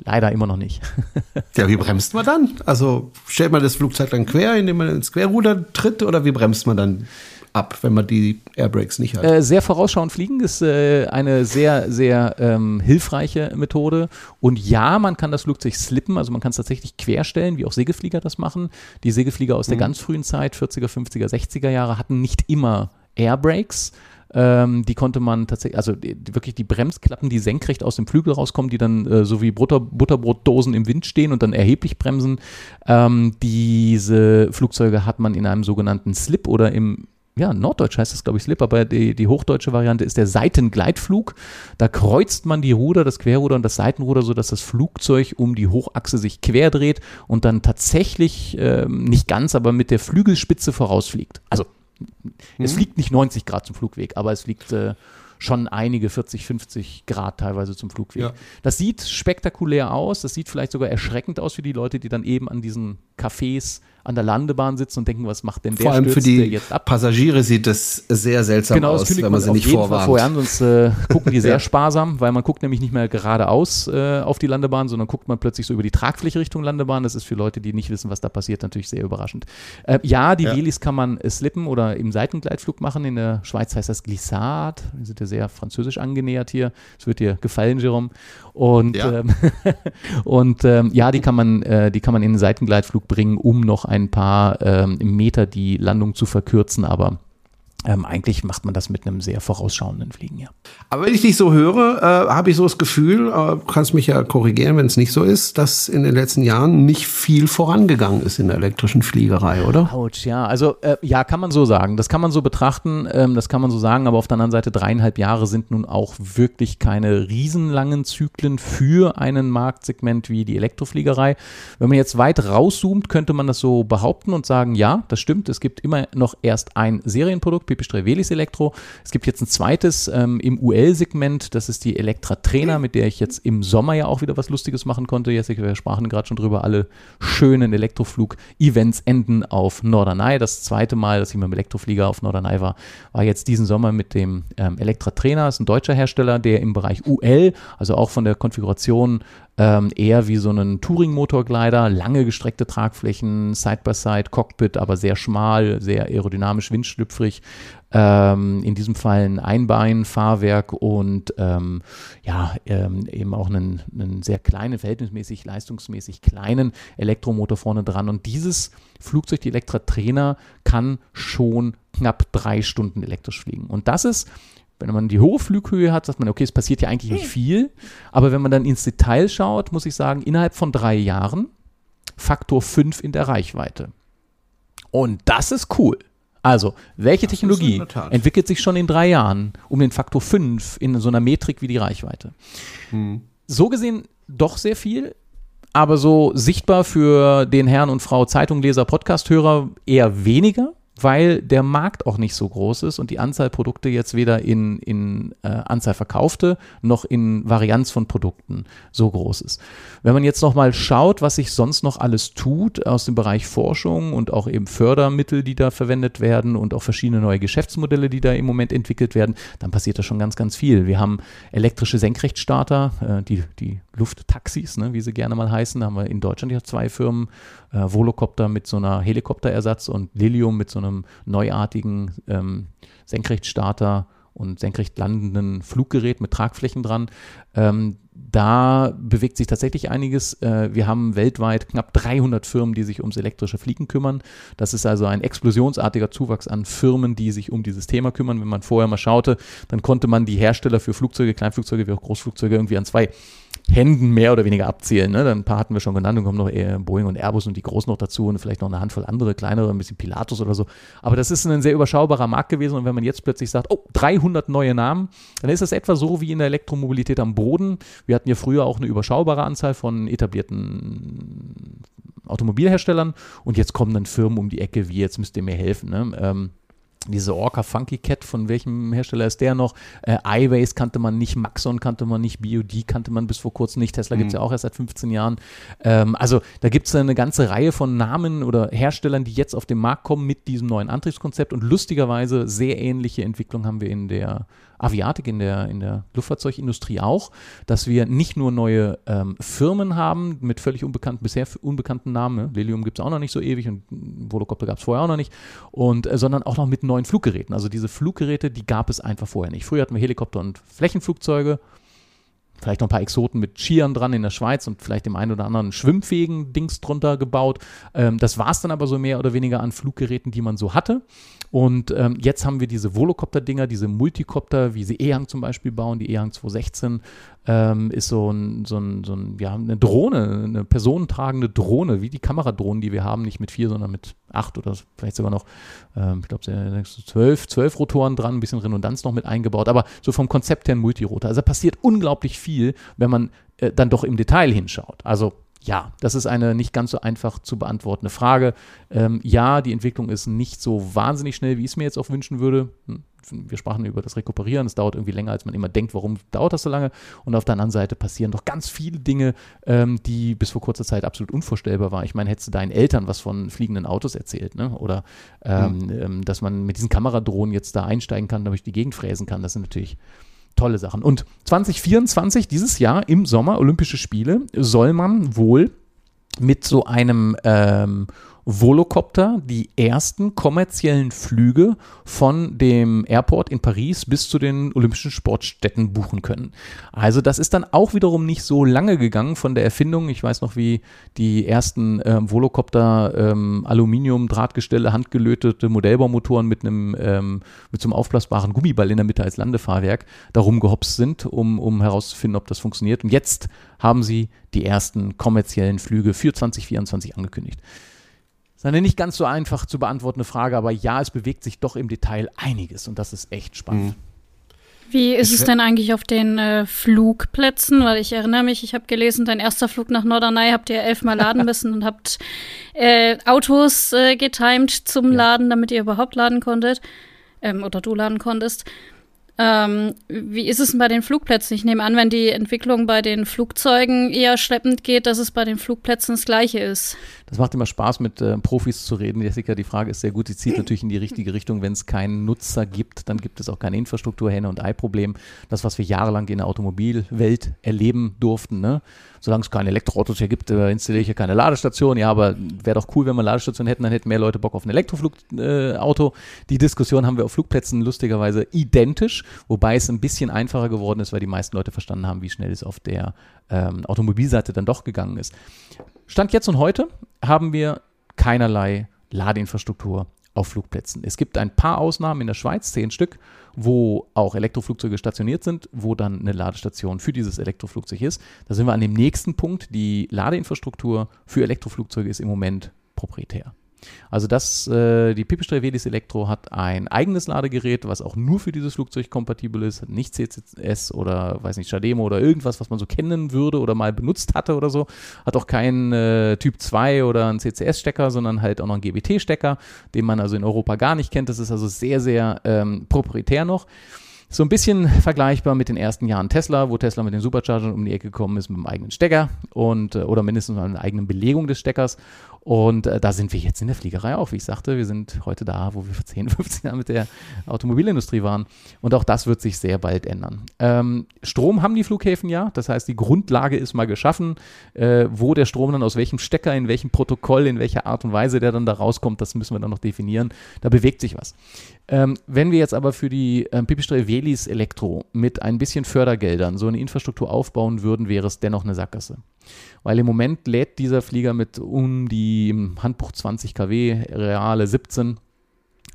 S5: leider immer noch nicht.
S2: ja, wie bremst man dann? Also stellt man das Flugzeug dann quer, indem man ins Querruder tritt oder wie bremst man dann ab, wenn man die Airbrakes nicht hat?
S5: Äh, sehr vorausschauend fliegen ist äh, eine sehr, sehr ähm, hilfreiche Methode. Und ja, man kann das Flugzeug slippen, also man kann es tatsächlich querstellen, wie auch Segelflieger das machen. Die Segelflieger aus mhm. der ganz frühen Zeit, 40er, 50er, 60er Jahre, hatten nicht immer Airbrakes. Ähm, die konnte man tatsächlich, also die, wirklich die Bremsklappen, die senkrecht aus dem Flügel rauskommen, die dann äh, so wie Butter, Butterbrotdosen im Wind stehen und dann erheblich bremsen. Ähm, diese Flugzeuge hat man in einem sogenannten Slip oder im ja, Norddeutsch heißt das, glaube ich, Slip, aber die, die hochdeutsche Variante ist der Seitengleitflug. Da kreuzt man die Ruder, das Querruder und das Seitenruder, sodass das Flugzeug um die Hochachse sich quer dreht und dann tatsächlich, ähm, nicht ganz, aber mit der Flügelspitze vorausfliegt. Also. Es fliegt nicht 90 Grad zum Flugweg, aber es fliegt äh, schon einige 40, 50 Grad teilweise zum Flugweg. Ja. Das sieht spektakulär aus, das sieht vielleicht sogar erschreckend aus für die Leute, die dann eben an diesen Cafés an der Landebahn sitzen und denken, was macht denn der?
S2: Vor allem für die Passagiere sieht das sehr seltsam genau, aus, wenn man sie nicht vorwarnt.
S5: Vorher an, sonst äh, gucken die sehr sparsam, weil man guckt nämlich nicht mehr geradeaus äh, auf die Landebahn, sondern guckt man plötzlich so über die Tragfläche Richtung Landebahn. Das ist für Leute, die nicht wissen, was da passiert, natürlich sehr überraschend. Äh, ja, die ja. Velis kann man slippen oder im Seitengleitflug machen. In der Schweiz heißt das Glissade. Wir sind ja sehr französisch angenähert hier. Es wird dir gefallen, Jerome. Und ja, ähm, und ähm, ja die kann man, äh, die kann man in den Seitengleitflug bringen, um noch ein paar ähm, Meter die Landung zu verkürzen, aber ähm, eigentlich macht man das mit einem sehr vorausschauenden Fliegen, ja.
S2: Aber wenn ich dich so höre, äh, habe ich so das Gefühl, äh, kannst mich ja korrigieren, wenn es nicht so ist, dass in den letzten Jahren nicht viel vorangegangen ist in der elektrischen Fliegerei, oder?
S5: Autsch, ja. Also äh, ja, kann man so sagen. Das kann man so betrachten, ähm, das kann man so sagen, aber auf der anderen Seite dreieinhalb Jahre sind nun auch wirklich keine riesenlangen Zyklen für einen Marktsegment wie die Elektrofliegerei. Wenn man jetzt weit rauszoomt, könnte man das so behaupten und sagen, ja, das stimmt, es gibt immer noch erst ein Serienprodukt Pipistrel Velis Elektro. Es gibt jetzt ein zweites ähm, im UL-Segment, das ist die Elektra Trainer, mit der ich jetzt im Sommer ja auch wieder was Lustiges machen konnte. Jessica, wir sprachen gerade schon drüber, alle schönen Elektroflug-Events enden auf Norderney. Das zweite Mal, dass ich mit dem Elektroflieger auf Norderney war, war jetzt diesen Sommer mit dem ähm, Elektra Trainer, das ist ein deutscher Hersteller, der im Bereich UL, also auch von der Konfiguration ähm, eher wie so ein Touring-Motorglider, lange gestreckte Tragflächen, Side-by-Side, -Side, Cockpit, aber sehr schmal, sehr aerodynamisch, windschlüpfrig. Ähm, in diesem Fall ein Einbein-Fahrwerk und ähm, ja, ähm, eben auch einen, einen sehr kleinen, verhältnismäßig leistungsmäßig kleinen Elektromotor vorne dran. Und dieses Flugzeug, die Elektra Trainer, kann schon knapp drei Stunden elektrisch fliegen. Und das ist wenn man die hohe Flughöhe hat, sagt man, okay, es passiert ja eigentlich nicht viel. Aber wenn man dann ins Detail schaut, muss ich sagen, innerhalb von drei Jahren Faktor 5 in der Reichweite. Und das ist cool. Also, welche das Technologie entwickelt sich schon in drei Jahren um den Faktor 5 in so einer Metrik wie die Reichweite? Hm. so gesehen doch sehr viel, aber so sichtbar für den Herrn und Frau Zeitungleser, Podcasthörer eher weniger weil der Markt auch nicht so groß ist und die Anzahl Produkte jetzt weder in, in äh, Anzahl verkaufte noch in Varianz von Produkten so groß ist. Wenn man jetzt nochmal schaut, was sich sonst noch alles tut aus dem Bereich Forschung und auch eben Fördermittel, die da verwendet werden und auch verschiedene neue Geschäftsmodelle, die da im Moment entwickelt werden, dann passiert da schon ganz, ganz viel. Wir haben elektrische Senkrechtstarter, äh, die, die Lufttaxis, ne, wie sie gerne mal heißen. Da haben wir in Deutschland ja zwei Firmen, äh, Volocopter mit so einer Helikopterersatz und Lilium mit so einem neuartigen ähm, Senkrechtstarter und senkrecht landenden Fluggerät mit Tragflächen dran. Ähm, da bewegt sich tatsächlich einiges. Äh, wir haben weltweit knapp 300 Firmen, die sich ums elektrische Fliegen kümmern. Das ist also ein explosionsartiger Zuwachs an Firmen, die sich um dieses Thema kümmern. Wenn man vorher mal schaute, dann konnte man die Hersteller für Flugzeuge, Kleinflugzeuge wie auch Großflugzeuge irgendwie an zwei Händen mehr oder weniger abzählen. Ne? Ein paar hatten wir schon genannt, dann kommen noch eher Boeing und Airbus und die Großen noch dazu und vielleicht noch eine Handvoll andere, kleinere, ein bisschen Pilatus oder so. Aber das ist ein sehr überschaubarer Markt gewesen und wenn man jetzt plötzlich sagt, oh, 300 neue Namen, dann ist das etwa so wie in der Elektromobilität am Boden. Wir hatten ja früher auch eine überschaubare Anzahl von etablierten Automobilherstellern und jetzt kommen dann Firmen um die Ecke, wie jetzt müsst ihr mir helfen. Ne? Ähm, diese Orca Funky Cat, von welchem Hersteller ist der noch? Äh, iWays kannte man nicht, Maxon kannte man nicht, BOD kannte man bis vor kurzem nicht, Tesla mhm. gibt es ja auch erst seit 15 Jahren. Ähm, also da gibt es eine ganze Reihe von Namen oder Herstellern, die jetzt auf den Markt kommen mit diesem neuen Antriebskonzept und lustigerweise sehr ähnliche Entwicklung haben wir in der Aviatik, in der, in der Luftfahrzeugindustrie auch, dass wir nicht nur neue ähm, Firmen haben mit völlig unbekannten, bisher unbekannten Namen, ne? Lilium gibt es auch noch nicht so ewig und Volocopter gab es vorher auch noch nicht, und, äh, sondern auch noch mit neuen Fluggeräten. Also diese Fluggeräte, die gab es einfach vorher nicht. Früher hatten wir Helikopter und Flächenflugzeuge, vielleicht noch ein paar Exoten mit Skiern dran in der Schweiz und vielleicht dem einen oder anderen schwimmfähigen Dings drunter gebaut. Ähm, das war es dann aber so mehr oder weniger an Fluggeräten, die man so hatte. Und ähm, jetzt haben wir diese Volocopter-Dinger, diese Multicopter, wie sie EHang zum Beispiel bauen, die EHang 216 ähm, ist so ein, so ein, so ein, ja, eine Drohne, eine personentragende Drohne, wie die Kameradrohnen, die wir haben, nicht mit vier, sondern mit acht oder vielleicht sogar noch, ähm, ich glaube, zwölf, zwölf Rotoren dran, ein bisschen Redundanz noch mit eingebaut, aber so vom Konzept her ein Multirotor. Also passiert unglaublich viel, wenn man äh, dann doch im Detail hinschaut. Also ja, das ist eine nicht ganz so einfach zu beantwortende Frage. Ähm, ja, die Entwicklung ist nicht so wahnsinnig schnell, wie ich es mir jetzt auch wünschen würde. Hm, wir sprachen über das Rekuperieren, es dauert irgendwie länger, als man immer denkt, warum dauert das so lange. Und auf der anderen Seite passieren doch ganz viele Dinge, ähm, die bis vor kurzer Zeit absolut unvorstellbar waren. Ich meine, hättest du deinen Eltern was von fliegenden Autos erzählt, ne? Oder ähm, mhm. dass man mit diesen Kameradrohnen jetzt da einsteigen kann, damit ich die Gegend fräsen kann, das sind natürlich tolle Sachen. Und 2024, dieses Jahr im Sommer, Olympische Spiele, soll man wohl mit so einem ähm, Volocopter die ersten kommerziellen Flüge von dem Airport in Paris bis zu den Olympischen Sportstätten buchen können. Also das ist dann auch wiederum nicht so lange gegangen von der Erfindung. Ich weiß noch, wie die ersten ähm, Volocopter ähm, Aluminium-Drahtgestelle, handgelötete Modellbaumotoren mit einem ähm, mit so einem aufblasbaren Gummiball in der Mitte als Landefahrwerk darum gehopst sind, um, um herauszufinden, ob das funktioniert. Und jetzt haben sie die ersten kommerziellen Flüge für 2024 angekündigt. Das ist eine nicht ganz so einfach zu beantwortende Frage, aber ja, es bewegt sich doch im Detail einiges und das ist echt spannend.
S3: Mhm. Wie ist es denn eigentlich auf den äh, Flugplätzen? Weil ich erinnere mich, ich habe gelesen, dein erster Flug nach Norderney habt ihr elfmal laden müssen und habt äh, Autos äh, getimed zum ja. Laden, damit ihr überhaupt laden konntet. Ähm, oder du laden konntest. Ähm, wie ist es denn bei den Flugplätzen? Ich nehme an, wenn die Entwicklung bei den Flugzeugen eher schleppend geht, dass es bei den Flugplätzen das Gleiche ist.
S5: Das macht immer Spaß, mit äh, Profis zu reden. Jessica, die Frage ist sehr gut. Sie zieht natürlich in die richtige Richtung. Wenn es keinen Nutzer gibt, dann gibt es auch keine Infrastruktur, Henne- und Ei-Problem. Das, was wir jahrelang in der Automobilwelt erleben durften. Ne? Solange es keine Elektroautos hier gibt, äh, installiere ich hier keine Ladestation. Ja, aber wäre doch cool, wenn wir Ladestationen hätten, dann hätten mehr Leute Bock auf ein Elektroflugauto. Äh, die Diskussion haben wir auf Flugplätzen lustigerweise identisch, wobei es ein bisschen einfacher geworden ist, weil die meisten Leute verstanden haben, wie schnell es auf der ähm, Automobilseite dann doch gegangen ist. Stand jetzt und heute haben wir keinerlei Ladeinfrastruktur auf Flugplätzen. Es gibt ein paar Ausnahmen in der Schweiz, zehn Stück, wo auch Elektroflugzeuge stationiert sind, wo dann eine Ladestation für dieses Elektroflugzeug ist. Da sind wir an dem nächsten Punkt. Die Ladeinfrastruktur für Elektroflugzeuge ist im Moment proprietär. Also das, äh, die Pipistrel Velis Elektro hat ein eigenes Ladegerät, was auch nur für dieses Flugzeug kompatibel ist, nicht CCS oder weiß nicht, Shademo oder irgendwas, was man so kennen würde oder mal benutzt hatte oder so. Hat auch keinen äh, Typ 2 oder einen CCS-Stecker, sondern halt auch noch einen GBT-Stecker, den man also in Europa gar nicht kennt. Das ist also sehr, sehr ähm, proprietär noch. So ein bisschen vergleichbar mit den ersten Jahren Tesla, wo Tesla mit den Superchargern um die Ecke gekommen ist mit einem eigenen Stecker und äh, oder mindestens einer eigenen Belegung des Steckers. Und äh, da sind wir jetzt in der Fliegerei auch, wie ich sagte. Wir sind heute da, wo wir vor 10, 15 Jahren mit der Automobilindustrie waren. Und auch das wird sich sehr bald ändern. Ähm, Strom haben die Flughäfen ja. Das heißt, die Grundlage ist mal geschaffen. Äh, wo der Strom dann aus welchem Stecker, in welchem Protokoll, in welcher Art und Weise der dann da rauskommt, das müssen wir dann noch definieren. Da bewegt sich was. Ähm, wenn wir jetzt aber für die ähm, Pipistrel Velis Elektro mit ein bisschen Fördergeldern so eine Infrastruktur aufbauen würden, wäre es dennoch eine Sackgasse. Weil im Moment lädt dieser Flieger mit um die Handbuch 20 kW, reale 17.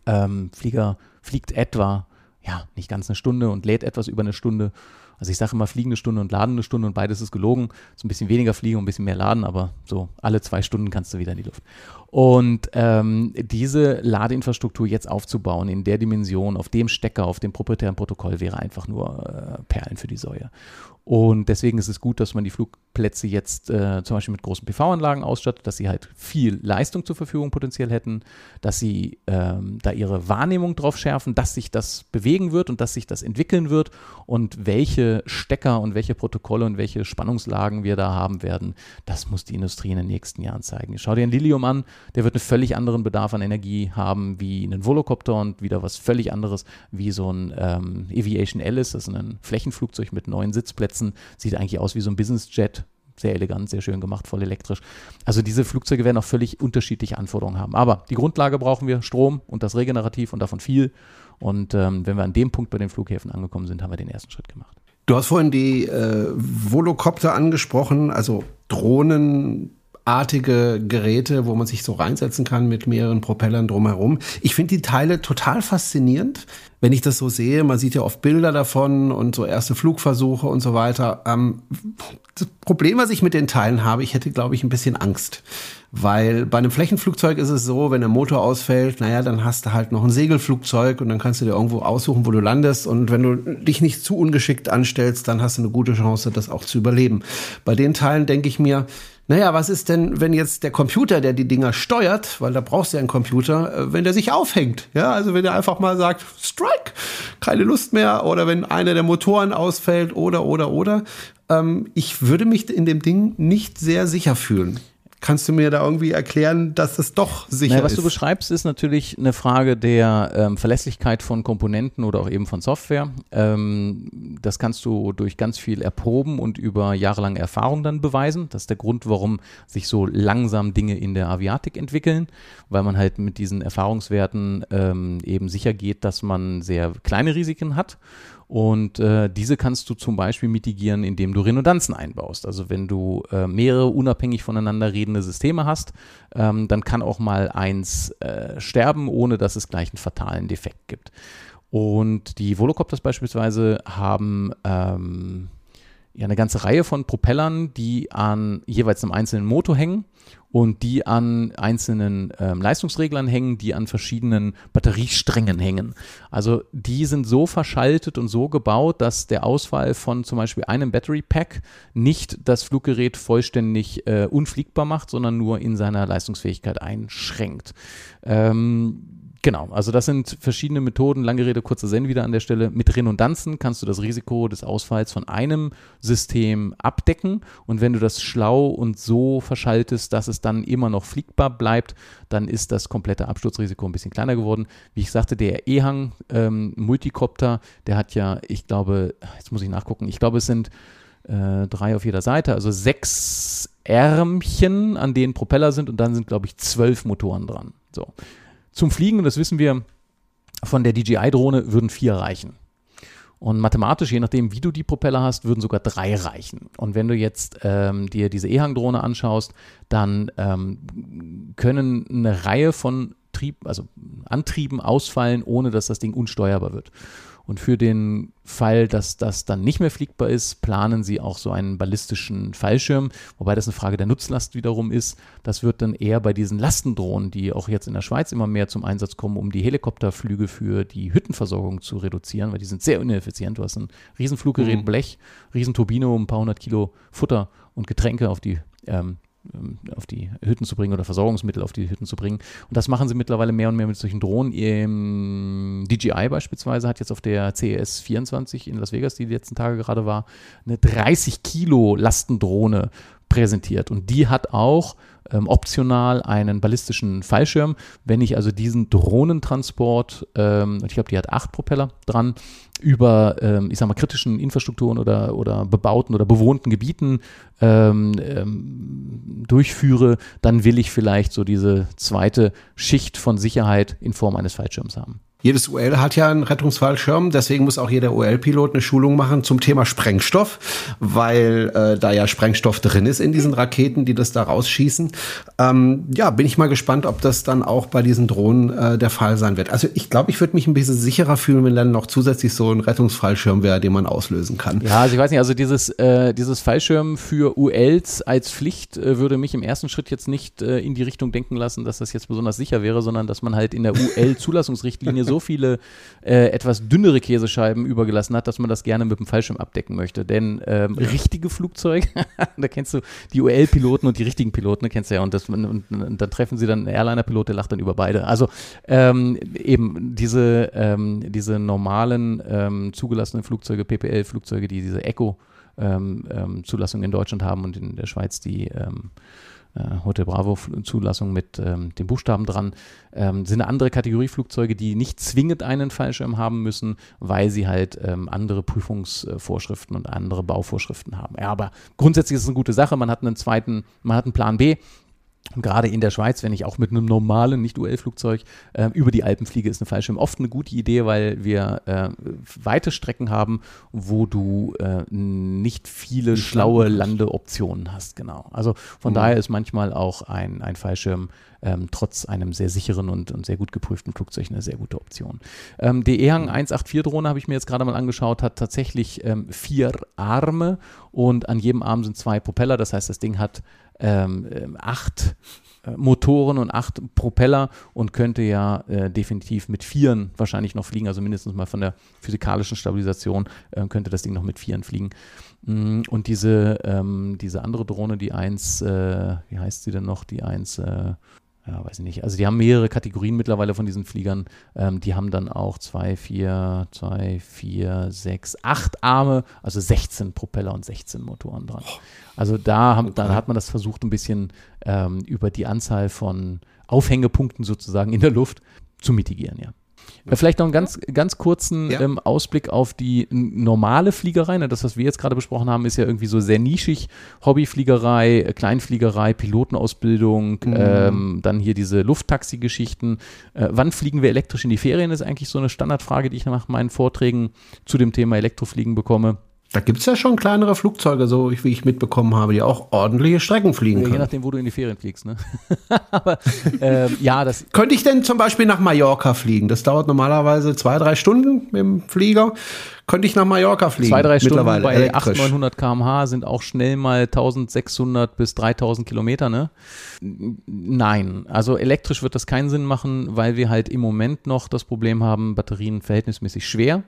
S5: Ähm, Flieger fliegt etwa, ja, nicht ganz eine Stunde und lädt etwas über eine Stunde. Also ich sage immer fliegende Stunde und ladende Stunde und beides ist gelogen. So ein bisschen weniger fliegen und ein bisschen mehr laden, aber so alle zwei Stunden kannst du wieder in die Luft. Und ähm, diese Ladeinfrastruktur jetzt aufzubauen in der Dimension, auf dem Stecker, auf dem proprietären Protokoll, wäre einfach nur äh, Perlen für die Säue. Und deswegen ist es gut, dass man die Flugplätze jetzt äh, zum Beispiel mit großen PV-Anlagen ausstattet, dass sie halt viel Leistung zur Verfügung potenziell hätten, dass sie ähm, da ihre Wahrnehmung drauf schärfen, dass sich das bewegen wird und dass sich das entwickeln wird und welche Stecker und welche Protokolle und welche Spannungslagen wir da haben werden, das muss die Industrie in den nächsten Jahren zeigen. Schau dir ein Lilium an, der wird einen völlig anderen Bedarf an Energie haben wie ein Volocopter und wieder was völlig anderes wie so ein ähm, Aviation Alice, das ist ein Flächenflugzeug mit neun Sitzplätzen. Sieht eigentlich aus wie so ein Business-Jet. Sehr elegant, sehr schön gemacht, voll elektrisch. Also diese Flugzeuge werden auch völlig unterschiedliche Anforderungen haben. Aber die Grundlage brauchen wir, Strom und das regenerativ und davon viel. Und ähm, wenn wir an dem Punkt bei den Flughäfen angekommen sind, haben wir den ersten Schritt gemacht.
S2: Du hast vorhin die äh, Volocopter angesprochen, also Drohnen, artige Geräte, wo man sich so reinsetzen kann mit mehreren Propellern drumherum. Ich finde die Teile total faszinierend, wenn ich das so sehe. Man sieht ja oft Bilder davon und so erste Flugversuche und so weiter. Ähm, das Problem, was ich mit den Teilen habe, ich hätte, glaube ich, ein bisschen Angst. Weil bei einem Flächenflugzeug ist es so, wenn der Motor ausfällt, naja, dann hast du halt noch ein Segelflugzeug und dann kannst du dir irgendwo aussuchen, wo du landest. Und wenn du dich nicht zu ungeschickt anstellst, dann hast du eine gute Chance, das auch zu überleben. Bei den Teilen denke ich mir, naja, was ist denn, wenn jetzt der Computer, der die Dinger steuert, weil da brauchst du ja einen Computer, äh, wenn der sich aufhängt? Ja, also wenn er einfach mal sagt, Strike, keine Lust mehr, oder wenn einer der Motoren ausfällt, oder, oder, oder. Ähm, ich würde mich in dem Ding nicht sehr sicher fühlen. Kannst du mir da irgendwie erklären, dass es doch sicher naja,
S5: was
S2: ist?
S5: Was du beschreibst, ist natürlich eine Frage der ähm, Verlässlichkeit von Komponenten oder auch eben von Software. Ähm, das kannst du durch ganz viel erproben und über jahrelange Erfahrung dann beweisen. Das ist der Grund, warum sich so langsam Dinge in der Aviatik entwickeln, weil man halt mit diesen Erfahrungswerten ähm, eben sicher geht, dass man sehr kleine Risiken hat und äh, diese kannst du zum Beispiel mitigieren, indem du Redundanzen einbaust. Also wenn du äh, mehrere unabhängig voneinander redende Systeme hast, ähm, dann kann auch mal eins äh, sterben, ohne dass es gleich einen fatalen Defekt gibt. Und die Volocopters beispielsweise haben ähm, ja eine ganze Reihe von Propellern, die an jeweils einem einzelnen Motor hängen und die an einzelnen ähm, Leistungsreglern hängen, die an verschiedenen Batteriesträngen hängen. Also die sind so verschaltet und so gebaut, dass der Ausfall von zum Beispiel einem Battery Pack nicht das Fluggerät vollständig äh, unfliegbar macht, sondern nur in seiner Leistungsfähigkeit einschränkt. Ähm, Genau, also das sind verschiedene Methoden, lange Rede, kurzer Sinn wieder an der Stelle. Mit Redundanzen kannst du das Risiko des Ausfalls von einem System abdecken und wenn du das schlau und so verschaltest, dass es dann immer noch fliegbar bleibt, dann ist das komplette Absturzrisiko ein bisschen kleiner geworden. Wie ich sagte, der E-Hang ähm, Multicopter, der hat ja, ich glaube, jetzt muss ich nachgucken, ich glaube, es sind äh, drei auf jeder Seite, also sechs Ärmchen, an denen Propeller sind und dann sind, glaube ich, zwölf Motoren dran. So. Zum Fliegen, und das wissen wir von der DJI-Drohne, würden vier reichen. Und mathematisch, je nachdem, wie du die Propeller hast, würden sogar drei reichen. Und wenn du jetzt ähm, dir diese E-Hang-Drohne anschaust, dann ähm, können eine Reihe von Trieb, also Antrieben ausfallen, ohne dass das Ding unsteuerbar wird. Und für den Fall, dass das dann nicht mehr fliegbar ist, planen sie auch so einen ballistischen Fallschirm, wobei das eine Frage der Nutzlast wiederum ist. Das wird dann eher bei diesen Lastendrohnen, die auch jetzt in der Schweiz immer mehr zum Einsatz kommen, um die Helikopterflüge für die Hüttenversorgung zu reduzieren, weil die sind sehr ineffizient. Du hast ein Riesenfluggerät, mhm. Blech, Riesenturbine, um ein paar hundert Kilo Futter und Getränke auf die ähm, auf die Hütten zu bringen oder Versorgungsmittel auf die Hütten zu bringen. Und das machen sie mittlerweile mehr und mehr mit solchen Drohnen. DJI beispielsweise hat jetzt auf der CES 24 in Las Vegas, die die letzten Tage gerade war, eine 30 Kilo Lastendrohne präsentiert. Und die hat auch ähm, optional einen ballistischen Fallschirm. Wenn ich also diesen Drohnentransport, ähm, ich glaube, die hat acht Propeller dran, über, ähm, ich sag mal, kritischen Infrastrukturen oder, oder bebauten oder bewohnten Gebieten ähm, ähm, durchführe, dann will ich vielleicht so diese zweite Schicht von Sicherheit in Form eines Fallschirms haben.
S2: Jedes UL hat ja einen Rettungsfallschirm, deswegen muss auch jeder UL-Pilot eine Schulung machen zum Thema Sprengstoff, weil äh, da ja Sprengstoff drin ist in diesen Raketen, die das da rausschießen. Ähm, ja, bin ich mal gespannt, ob das dann auch bei diesen Drohnen äh, der Fall sein wird. Also ich glaube, ich würde mich ein bisschen sicherer fühlen, wenn dann noch zusätzlich so ein Rettungsfallschirm wäre, den man auslösen kann.
S5: Ja, also ich weiß nicht, also dieses, äh, dieses Fallschirm für ULs als Pflicht äh, würde mich im ersten Schritt jetzt nicht äh, in die Richtung denken lassen, dass das jetzt besonders sicher wäre, sondern dass man halt in der UL-Zulassungsrichtlinie so viele äh, etwas dünnere Käsescheiben übergelassen hat, dass man das gerne mit dem Fallschirm abdecken möchte. Denn ähm, ja. richtige Flugzeuge, da kennst du die UL-Piloten und die richtigen Piloten, da kennst du ja. Und, das, und, und, und dann treffen sie dann einen Airliner-Pilot, der lacht dann über beide. Also ähm, eben diese, ähm, diese normalen ähm, zugelassenen Flugzeuge, PPL-Flugzeuge, die diese Echo ähm, ähm, Zulassung in Deutschland haben und in der Schweiz die äh, Hotel Bravo-Zulassung mit ähm, den Buchstaben dran, ähm, sind eine andere Kategorie Flugzeuge, die nicht zwingend einen Fallschirm haben müssen, weil sie halt ähm, andere Prüfungsvorschriften und andere Bauvorschriften haben. Ja, aber grundsätzlich ist es eine gute Sache. Man hat einen zweiten, man hat einen Plan B. Und gerade in der Schweiz, wenn ich auch mit einem normalen, nicht UL-Flugzeug äh, über die Alpen fliege, ist ein Fallschirm oft eine gute Idee, weil wir äh, weite Strecken haben, wo du äh, nicht viele schlaue Landeoptionen hast. Genau. Also von mhm. daher ist manchmal auch ein, ein Fallschirm ähm, trotz einem sehr sicheren und, und, sehr gut geprüften Flugzeug eine sehr gute Option. Ähm, die EHang 184-Drohne habe ich mir jetzt gerade mal angeschaut, hat tatsächlich ähm, vier Arme und an jedem Arm sind zwei Propeller. Das heißt, das Ding hat ähm, ähm, acht äh, Motoren und acht Propeller und könnte ja äh, definitiv mit Vieren wahrscheinlich noch fliegen, also mindestens mal von der physikalischen Stabilisation äh, könnte das Ding noch mit Vieren fliegen. Mm, und diese, ähm, diese andere Drohne, die eins, äh, wie heißt sie denn noch, die eins, äh, ja, weiß ich nicht. Also die haben mehrere Kategorien mittlerweile von diesen Fliegern. Ähm, die haben dann auch zwei, vier, zwei, vier, sechs, acht Arme, also 16 Propeller und 16 Motoren dran. Also da, haben, da hat man das versucht, ein bisschen ähm, über die Anzahl von Aufhängepunkten sozusagen in der Luft zu mitigieren, ja. Äh, vielleicht noch einen ganz, ganz kurzen ja. ähm, Ausblick auf die normale Fliegerei. Ne? Das, was wir jetzt gerade besprochen haben, ist ja irgendwie so sehr nischig. Hobbyfliegerei, äh, Kleinfliegerei, Pilotenausbildung, mhm. ähm, dann hier diese Lufttaxi-Geschichten. Äh, wann fliegen wir elektrisch in die Ferien, ist eigentlich so eine Standardfrage, die ich nach meinen Vorträgen zu dem Thema Elektrofliegen bekomme.
S2: Da gibt es ja schon kleinere Flugzeuge, so wie ich mitbekommen habe, die auch ordentliche Strecken fliegen können.
S5: Je nachdem, wo du in die Ferien fliegst, ne? Aber ähm, ja, das.
S2: Könnte ich denn zum Beispiel nach Mallorca fliegen? Das dauert normalerweise zwei, drei Stunden mit dem Flieger. Könnte ich nach Mallorca fliegen?
S5: Zwei, drei Stunden bei 800, 900 km/h sind auch schnell mal 1600 bis 3000 Kilometer, ne? Nein, also elektrisch wird das keinen Sinn machen, weil wir halt im Moment noch das Problem haben, Batterien verhältnismäßig schwer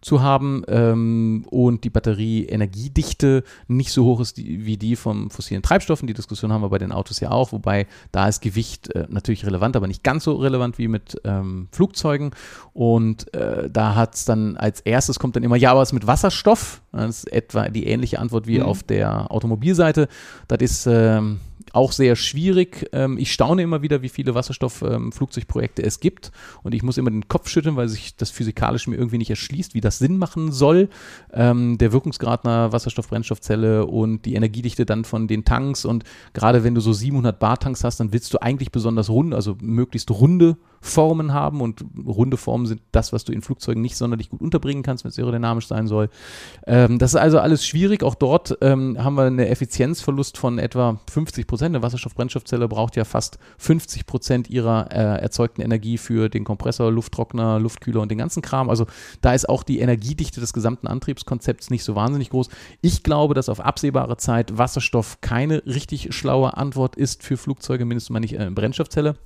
S5: zu haben ähm, und die Batterieenergiedichte nicht so hoch ist die, wie die von fossilen Treibstoffen. Die Diskussion haben wir bei den Autos ja auch, wobei da ist Gewicht äh, natürlich relevant, aber nicht ganz so relevant wie mit ähm, Flugzeugen. Und äh, da hat es dann als erstes kommt dann immer, ja, was mit Wasserstoff? Das ist etwa die ähnliche Antwort wie mhm. auf der Automobilseite. Das ist ähm, auch sehr schwierig. Ähm, ich staune immer wieder, wie viele Wasserstoffflugzeugprojekte ähm, es gibt. Und ich muss immer den Kopf schütteln, weil sich das physikalisch mir irgendwie nicht erschließt, wie das Sinn machen soll. Ähm, der Wirkungsgrad einer Wasserstoff-Brennstoffzelle und die Energiedichte dann von den Tanks. Und gerade wenn du so 700 Bar Tanks hast, dann willst du eigentlich besonders rund, also möglichst runde Formen haben und runde Formen sind das, was du in Flugzeugen nicht sonderlich gut unterbringen kannst, wenn es aerodynamisch sein soll. Ähm, das ist also alles schwierig. Auch dort ähm, haben wir eine Effizienzverlust von etwa 50 Prozent. Eine Wasserstoffbrennstoffzelle braucht ja fast 50 Prozent ihrer äh, erzeugten Energie für den Kompressor, Lufttrockner, Luftkühler und den ganzen Kram. Also da ist auch die Energiedichte des gesamten Antriebskonzepts nicht so wahnsinnig groß. Ich glaube, dass auf absehbare Zeit Wasserstoff keine richtig schlaue Antwort ist für Flugzeuge, mindestens mal nicht äh, Brennstoffzelle.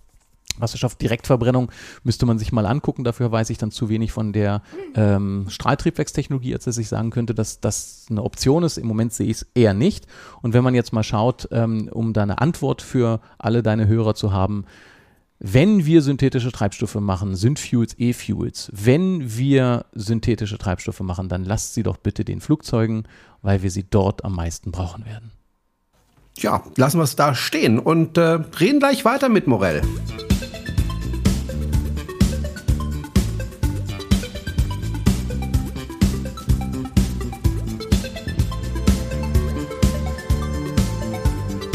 S5: Wasserstoffdirektverbrennung müsste man sich mal angucken. Dafür weiß ich dann zu wenig von der ähm, Strahltriebwerkstechnologie, als dass ich sagen könnte, dass das eine Option ist. Im Moment sehe ich es eher nicht. Und wenn man jetzt mal schaut, ähm, um da eine Antwort für alle deine Hörer zu haben, wenn wir synthetische Treibstoffe machen, Synfuels, E-Fuels, wenn wir synthetische Treibstoffe machen, dann lasst sie doch bitte den Flugzeugen, weil wir sie dort am meisten brauchen werden.
S2: Ja, lassen wir es da stehen und äh, reden gleich weiter mit Morell.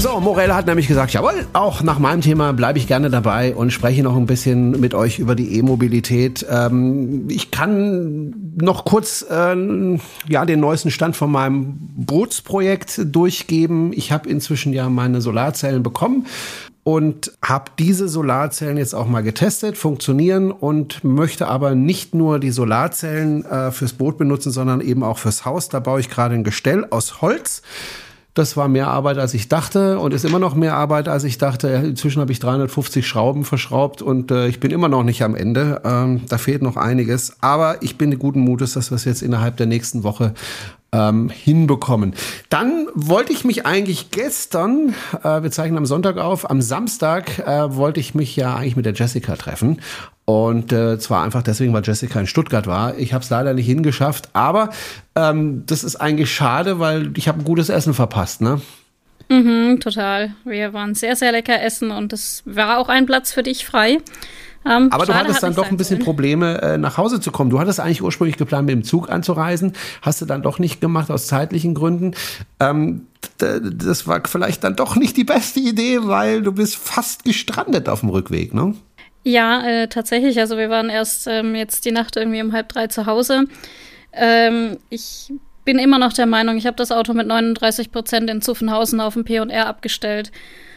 S2: So, Morell hat nämlich gesagt, jawohl, auch nach meinem Thema bleibe ich gerne dabei und spreche noch ein bisschen mit euch über die E-Mobilität. Ähm, ich kann noch kurz äh, ja den neuesten Stand von meinem Bootsprojekt durchgeben. Ich habe inzwischen ja meine Solarzellen bekommen und habe diese Solarzellen jetzt auch mal getestet, funktionieren und möchte aber nicht nur die Solarzellen äh, fürs Boot benutzen, sondern eben auch fürs Haus. Da baue ich gerade ein Gestell aus Holz. Das war mehr Arbeit, als ich dachte und ist immer noch mehr Arbeit, als ich dachte. Inzwischen habe ich 350 Schrauben verschraubt und äh, ich bin immer noch nicht am Ende. Ähm, da fehlt noch einiges. Aber ich bin guten Mutes, dass wir es jetzt innerhalb der nächsten Woche ähm, hinbekommen. Dann wollte ich mich eigentlich gestern, äh, wir zeichnen am Sonntag auf, am Samstag äh, wollte ich mich ja eigentlich mit der Jessica treffen. Und äh, zwar einfach deswegen, weil Jessica in Stuttgart war. Ich habe es leider nicht hingeschafft, aber ähm, das ist eigentlich schade, weil ich habe ein gutes Essen verpasst, ne?
S3: Mhm, total. Wir waren sehr, sehr lecker essen und es war auch ein Platz für dich frei.
S2: Ähm, Aber du hattest dann doch ein bisschen sollen. Probleme, äh, nach Hause zu kommen. Du hattest eigentlich ursprünglich geplant, mit dem Zug anzureisen, hast du dann doch nicht gemacht aus zeitlichen Gründen. Ähm, das war vielleicht dann doch nicht die beste Idee, weil du bist fast gestrandet auf dem Rückweg, ne?
S3: Ja, äh, tatsächlich. Also wir waren erst ähm, jetzt die Nacht irgendwie um halb drei zu Hause. Ähm, ich bin immer noch der Meinung, ich habe das Auto mit 39 Prozent in Zuffenhausen auf dem P&R abgestellt.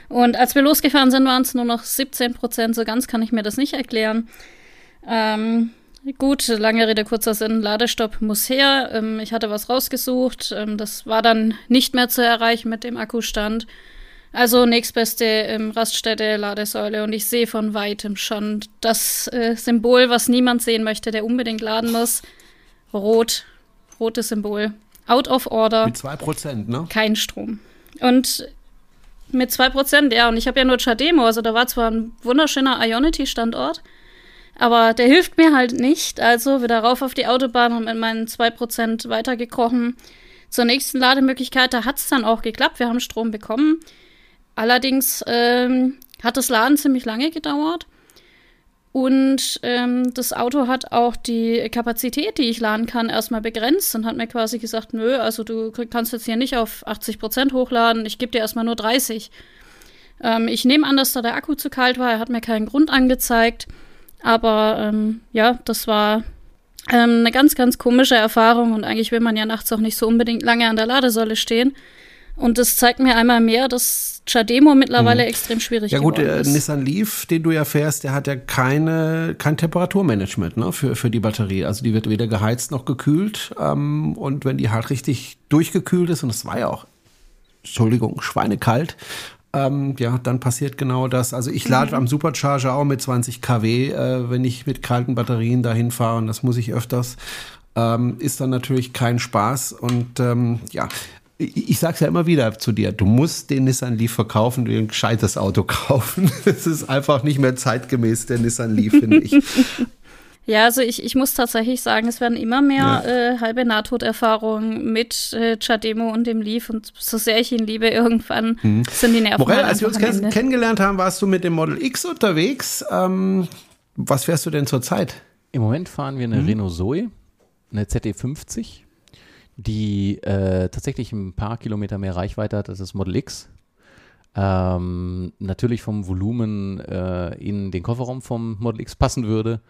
S3: Und als wir losgefahren sind, waren es nur noch 17 Prozent. So ganz kann ich mir das nicht erklären. Ähm, gut, lange Rede, kurzer Sinn. Ladestopp muss her. Ähm, ich hatte was rausgesucht. Ähm, das war dann nicht mehr zu erreichen mit dem Akkustand. Also nächstbeste ähm, Raststätte, Ladesäule. Und ich sehe von weitem schon das äh, Symbol, was niemand sehen möchte, der unbedingt laden muss. Rot. Rotes Symbol. Out of order.
S2: Mit 2%, ne?
S3: Kein Strom. Und mit 2%, ja. Und ich habe ja nur Chademo. Also da war zwar ein wunderschöner Ionity-Standort. Aber der hilft mir halt nicht. Also wieder rauf auf die Autobahn und mit meinen 2% weitergekrochen. Zur nächsten Lademöglichkeit, da hat es dann auch geklappt. Wir haben Strom bekommen. Allerdings ähm, hat das Laden ziemlich lange gedauert. Und ähm, das Auto hat auch die Kapazität, die ich laden kann, erstmal begrenzt und hat mir quasi gesagt, nö, also du kannst jetzt hier nicht auf 80 Prozent hochladen, ich gebe dir erstmal nur 30. Ähm, ich nehme an, dass da der Akku zu kalt war, er hat mir keinen Grund angezeigt. Aber ähm, ja, das war ähm, eine ganz, ganz komische Erfahrung und eigentlich will man ja nachts auch nicht so unbedingt lange an der Ladesäule stehen. Und das zeigt mir einmal mehr, dass Chademo mittlerweile hm. extrem schwierig ist.
S2: Ja gut, der Nissan Leaf, den du ja fährst, der hat ja keine, kein Temperaturmanagement ne, für, für die Batterie. Also die wird weder geheizt noch gekühlt. Ähm, und wenn die halt richtig durchgekühlt ist, und es war ja auch, Entschuldigung, schweinekalt, ähm, ja, dann passiert genau das. Also ich lade mhm. am Supercharger auch mit 20 kW, äh, wenn ich mit kalten Batterien dahin fahre und das muss ich öfters. Ähm, ist dann natürlich kein Spaß und ähm, ja, ich sag's ja immer wieder zu dir, du musst den Nissan Leaf verkaufen, du ein gescheites Auto kaufen. Das ist einfach nicht mehr zeitgemäß, der Nissan Leaf, finde ich.
S3: Ja, also ich, ich muss tatsächlich sagen, es werden immer mehr ja. äh, halbe Nahtoderfahrungen mit äh, Chademo und dem Leaf und so sehr ich ihn liebe, irgendwann hm. sind die Nerven.
S2: Morell, als wir uns kenn kennengelernt haben, warst du mit dem Model X unterwegs. Ähm, was fährst du denn zurzeit?
S5: Im Moment fahren wir eine hm. Renault Zoe, eine ZE50 die äh, tatsächlich ein paar Kilometer mehr Reichweite hat als das Model X. ähm, natürlich vom Volumen äh, in den Kofferraum vom Model X passen würde.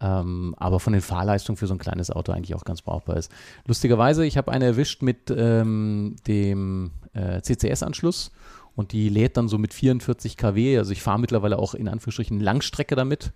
S5: Ähm, aber von den Fahrleistungen für so ein kleines Auto eigentlich auch ganz brauchbar ist. Lustigerweise, ich habe eine erwischt mit ähm, dem äh, CCS-Anschluss und die lädt dann so mit 44 kW. Also ich fahre mittlerweile auch in Anführungsstrichen Langstrecke damit.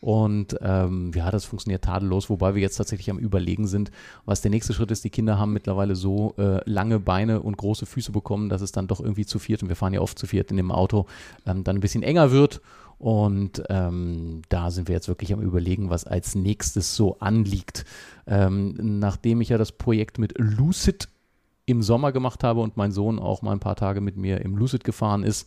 S5: Und ähm, ja, das funktioniert tadellos, wobei wir jetzt tatsächlich am Überlegen sind, was der nächste Schritt ist. Die Kinder haben mittlerweile so äh, lange Beine und große Füße bekommen, dass es dann doch irgendwie zu viert, und wir fahren ja oft zu viert in dem Auto, ähm, dann ein bisschen enger wird. Und ähm, da sind wir jetzt wirklich am Überlegen, was als nächstes so anliegt. Ähm, nachdem ich ja das Projekt mit Lucid im Sommer gemacht habe und mein Sohn auch mal ein paar Tage mit mir im Lucid gefahren ist,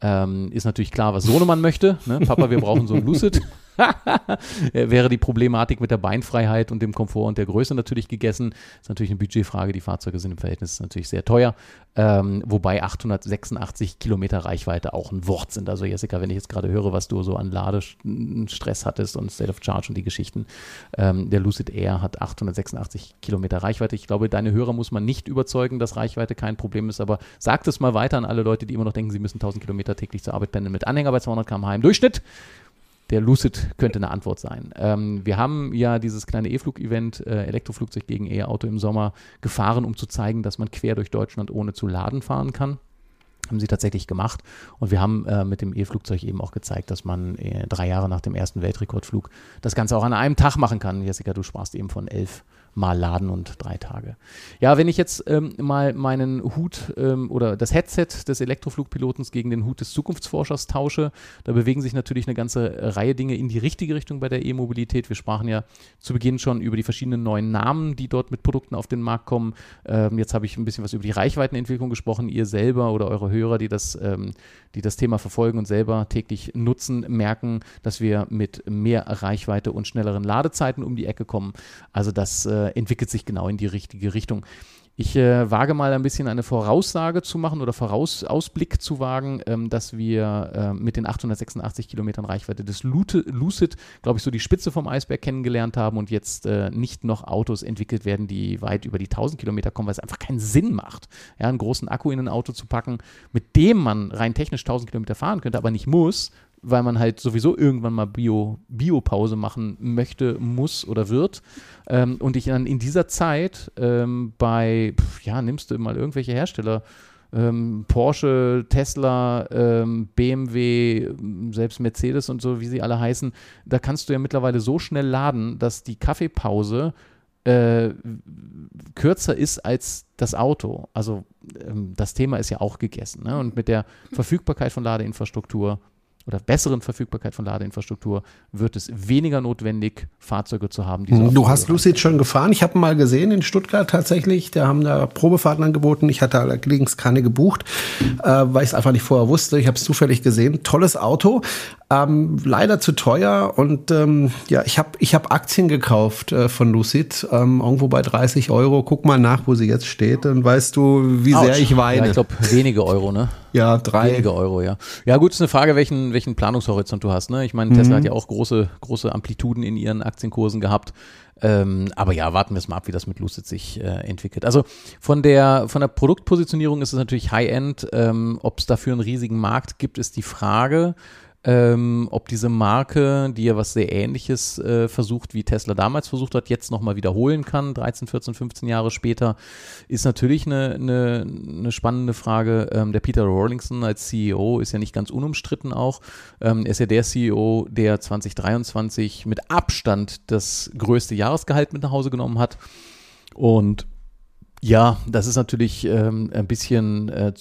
S5: ähm, ist natürlich klar, was Sohnemann möchte. Ne? Papa, wir brauchen so ein Lucid. Wäre die Problematik mit der Beinfreiheit und dem Komfort und der Größe natürlich gegessen. Ist natürlich eine Budgetfrage. Die Fahrzeuge sind im Verhältnis natürlich sehr teuer. Ähm, wobei 886 Kilometer Reichweite auch ein Wort sind. Also Jessica, wenn ich jetzt gerade höre, was du so an Ladestress hattest und State of Charge und die Geschichten, ähm, der Lucid Air hat 886 Kilometer Reichweite. Ich glaube, deine Hörer muss man nicht überzeugen, dass Reichweite kein Problem ist, aber sag es mal weiter an alle Leute, die immer noch denken, sie müssen 1000 Kilometer täglich zur Arbeit pendeln mit Anhänger bei 200 km/h im Durchschnitt der Lucid könnte eine Antwort sein. Ähm, wir haben ja dieses kleine E-Flug-Event, äh, Elektroflugzeug gegen E-Auto im Sommer gefahren, um zu zeigen, dass man quer durch Deutschland ohne zu laden fahren kann. Haben sie tatsächlich gemacht. Und wir haben äh, mit dem E-Flugzeug eben auch gezeigt, dass man äh, drei Jahre nach dem ersten Weltrekordflug das Ganze auch an einem Tag machen kann. Jessica, du sprachst eben von elf mal laden und drei Tage. Ja, wenn ich jetzt ähm, mal meinen Hut ähm, oder das Headset des Elektroflugpilotens gegen den Hut des Zukunftsforschers tausche, da bewegen sich natürlich eine ganze Reihe Dinge in die richtige Richtung bei der E-Mobilität. Wir sprachen ja zu Beginn schon über die verschiedenen neuen Namen, die dort mit Produkten auf den Markt kommen. Ähm, jetzt habe ich ein bisschen was über die Reichweitenentwicklung gesprochen. Ihr selber oder eure Hörer, die das, ähm, die das Thema verfolgen und selber täglich nutzen, merken, dass wir mit mehr Reichweite und schnelleren Ladezeiten um die Ecke kommen. Also das äh, entwickelt sich genau in die richtige Richtung. Ich äh, wage mal ein bisschen eine Voraussage zu machen oder Vorausausblick zu wagen, ähm, dass wir äh, mit den 886 Kilometern Reichweite des Lucid, glaube ich, so die Spitze vom Eisberg kennengelernt haben und jetzt äh, nicht noch Autos entwickelt werden, die weit über die 1000 Kilometer kommen, weil es einfach keinen Sinn macht, ja, einen großen Akku in ein Auto zu packen, mit dem man rein technisch 1000 Kilometer fahren könnte, aber nicht muss, weil man halt sowieso irgendwann mal Bio, Biopause machen möchte, muss oder wird. Ähm, und ich dann in dieser Zeit ähm, bei, pf, ja, nimmst du mal irgendwelche Hersteller, ähm, Porsche, Tesla, ähm, BMW, selbst Mercedes und so, wie sie alle heißen, da kannst du ja mittlerweile so schnell laden, dass die Kaffeepause äh, kürzer ist als das Auto. Also ähm, das Thema ist ja auch gegessen. Ne? Und mit der Verfügbarkeit von Ladeinfrastruktur oder besseren Verfügbarkeit von Ladeinfrastruktur wird es weniger notwendig, Fahrzeuge zu haben.
S2: Die so du hast Lucid schon gefahren. Ich habe mal gesehen in Stuttgart tatsächlich. Da haben da Probefahrten angeboten. Ich hatte allerdings keine gebucht, äh, weil ich es einfach nicht vorher wusste. Ich habe es zufällig gesehen. Tolles Auto. Ähm, leider zu teuer und ähm, ja, ich habe ich hab Aktien gekauft äh, von Lucid, ähm, irgendwo bei 30 Euro. Guck mal nach, wo sie jetzt steht, dann weißt du, wie Ouch. sehr ich weine. Ja,
S5: ich glaube, wenige Euro, ne?
S2: Ja, drei.
S5: Wenige Euro, ja. Ja, gut, ist eine Frage, welchen, welchen Planungshorizont du hast, ne? Ich meine, Tesla mhm. hat ja auch große, große Amplituden in ihren Aktienkursen gehabt. Ähm, aber ja, warten wir es mal ab, wie das mit Lucid sich äh, entwickelt. Also von der, von der Produktpositionierung ist es natürlich High-End. Ähm, Ob es dafür einen riesigen Markt gibt, ist die Frage ähm, ob diese Marke, die ja was sehr ähnliches äh, versucht, wie Tesla damals versucht hat, jetzt nochmal wiederholen kann, 13, 14, 15 Jahre später, ist natürlich eine, eine, eine spannende Frage. Ähm, der Peter Rawlingson als CEO ist ja nicht ganz unumstritten auch. Ähm, er ist ja der CEO, der 2023 mit Abstand das größte Jahresgehalt mit nach Hause genommen hat. Und ja, das ist natürlich ähm, ein bisschen, äh,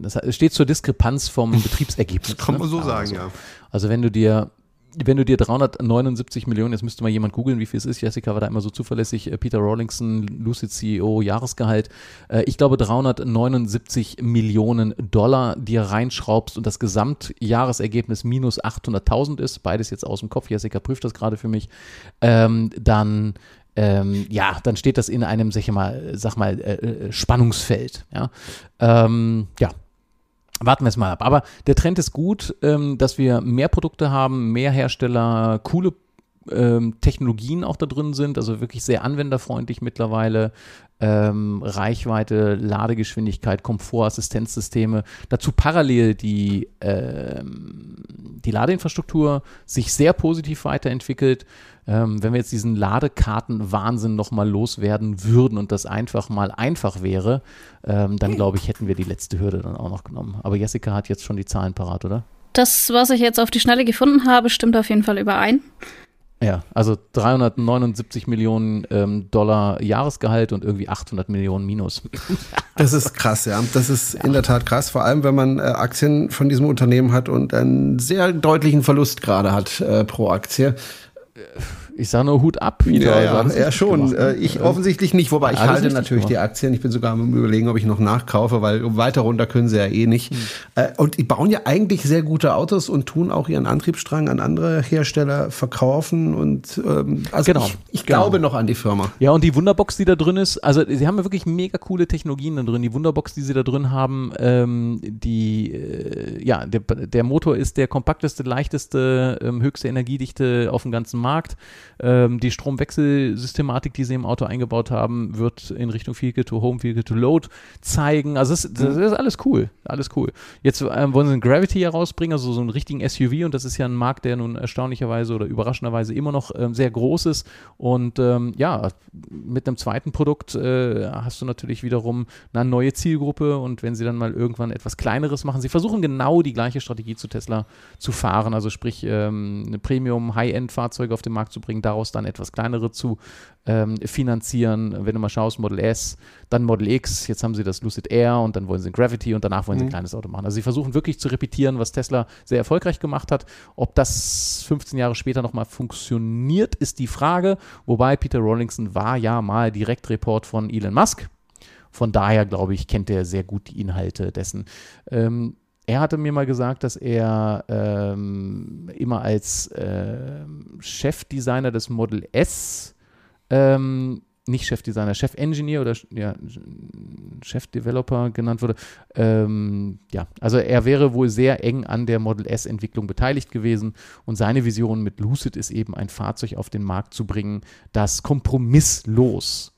S5: das steht zur Diskrepanz vom Betriebsergebnis.
S2: Kann man ne? so sagen, also, ja.
S5: Also wenn du dir wenn du dir 379 Millionen, jetzt müsste mal jemand googeln, wie viel es ist. Jessica war da immer so zuverlässig. Äh, Peter Rawlingson, Lucid CEO, Jahresgehalt. Äh, ich glaube 379 Millionen Dollar dir reinschraubst und das Gesamtjahresergebnis minus 800.000 ist. Beides jetzt aus dem Kopf. Jessica prüft das gerade für mich. Ähm, dann ähm, ja, dann steht das in einem, sag mal, sag mal äh, äh, Spannungsfeld. Ja, ähm, ja. Warten wir es mal ab. Aber der Trend ist gut, ähm, dass wir mehr Produkte haben, mehr Hersteller, coole ähm, Technologien auch da drin sind, also wirklich sehr anwenderfreundlich mittlerweile. Ähm, Reichweite, Ladegeschwindigkeit, Komfortassistenzsysteme. Dazu parallel die, ähm, die Ladeinfrastruktur sich sehr positiv weiterentwickelt. Ähm, wenn wir jetzt diesen Ladekarten-Wahnsinn nochmal loswerden würden und das einfach mal einfach wäre, ähm, dann glaube ich, hätten wir die letzte Hürde dann auch noch genommen. Aber Jessica hat jetzt schon die Zahlen parat, oder?
S3: Das, was ich jetzt auf die Schnelle gefunden habe, stimmt auf jeden Fall überein.
S5: Ja, also 379 Millionen ähm, Dollar Jahresgehalt und irgendwie 800 Millionen Minus.
S2: Das ist krass, ja. Das ist ja. in der Tat krass, vor allem wenn man äh, Aktien von diesem Unternehmen hat und einen sehr deutlichen Verlust gerade hat äh, pro Aktie
S5: ich sage nur Hut ab.
S2: Wieder, ja, ja, ja schon. Äh, ich offensichtlich nicht, wobei ich halte natürlich gemacht. die Aktien. Ich bin sogar am überlegen, ob ich noch nachkaufe, weil weiter runter können sie ja eh nicht. Hm. Äh, und die bauen ja eigentlich sehr gute Autos und tun auch ihren Antriebsstrang an andere Hersteller verkaufen. Und ähm, also genau. ich, ich genau. glaube noch an die Firma.
S5: Ja, und die Wunderbox, die da drin ist, also sie haben ja wirklich mega coole Technologien da drin. Die Wunderbox, die sie da drin haben, ähm, die, äh, ja, der, der Motor ist der kompakteste, leichteste, ähm, höchste Energiedichte auf dem ganzen Markt. Ähm, die Stromwechselsystematik, die sie im Auto eingebaut haben, wird in Richtung Vehicle to Home, Vehicle to Load zeigen. Also das, das ist alles cool, alles cool. Jetzt ähm, wollen sie einen Gravity herausbringen, also so einen richtigen SUV und das ist ja ein Markt, der nun erstaunlicherweise oder überraschenderweise immer noch ähm, sehr groß ist und ähm, ja, mit einem zweiten Produkt äh, hast du natürlich wiederum eine neue Zielgruppe und wenn sie dann mal irgendwann etwas kleineres machen, sie versuchen genau die gleiche Strategie zu Tesla zu fahren, also sprich ähm, eine Premium High-End-Fahrzeuge auf den Markt zu bringen, daraus dann etwas kleinere zu ähm, finanzieren. Wenn du mal schaust, Model S, dann Model X, jetzt haben sie das Lucid Air und dann wollen sie ein Gravity und danach wollen sie ein mhm. kleines Auto machen. Also sie versuchen wirklich zu repetieren, was Tesla sehr erfolgreich gemacht hat. Ob das 15 Jahre später nochmal funktioniert, ist die Frage. Wobei Peter Rawlingson war ja mal Direktreport von Elon Musk. Von daher, glaube ich, kennt er sehr gut die Inhalte dessen. Ähm, er hatte mir mal gesagt, dass er ähm, immer als äh, Chefdesigner des Model S, ähm, nicht Chefdesigner, Chef-Engineer oder ja, Chef-Developer genannt wurde. Ähm, ja, also er wäre wohl sehr eng an der Model S-Entwicklung beteiligt gewesen und seine Vision mit Lucid ist eben ein Fahrzeug auf den Markt zu bringen, das kompromisslos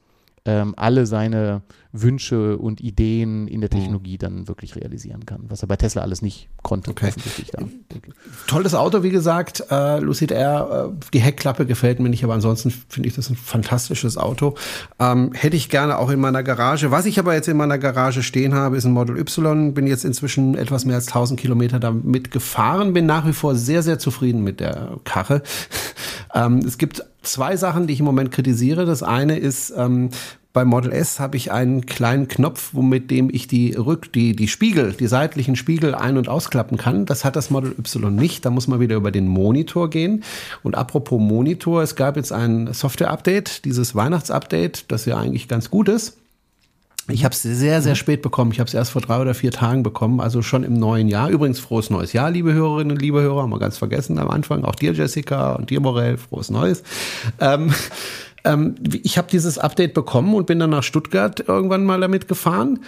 S5: ähm, alle seine Wünsche und Ideen in der mhm. Technologie dann wirklich realisieren kann, was er bei Tesla alles nicht konnte.
S2: Okay. Da, Tolles Auto, wie gesagt, äh, Lucid Air, äh, die Heckklappe gefällt mir nicht, aber ansonsten finde ich das ein fantastisches Auto. Ähm, hätte ich gerne auch in meiner Garage. Was ich aber jetzt in meiner Garage stehen habe, ist ein Model Y. Bin jetzt inzwischen etwas mehr als 1000 Kilometer damit gefahren, bin nach wie vor sehr, sehr zufrieden mit der Karre. ähm, es gibt zwei Sachen, die ich im Moment kritisiere. Das eine ist, ähm, bei Model S habe ich einen kleinen Knopf, womit dem ich die Rück, die, die Spiegel, die seitlichen Spiegel ein- und ausklappen kann. Das hat das Model Y nicht. Da muss man wieder über den Monitor gehen. Und apropos Monitor, es gab jetzt ein Software-Update, dieses Weihnachtsupdate, das ja eigentlich ganz gut ist. Ich habe es sehr, sehr spät bekommen. Ich habe es erst vor drei oder vier Tagen bekommen, also schon im neuen Jahr. Übrigens frohes neues Jahr, liebe Hörerinnen liebe Hörer. Haben wir ganz vergessen am Anfang. Auch dir, Jessica, und dir, Morell, frohes Neues. Ähm, ähm, ich habe dieses Update bekommen und bin dann nach Stuttgart irgendwann mal damit gefahren.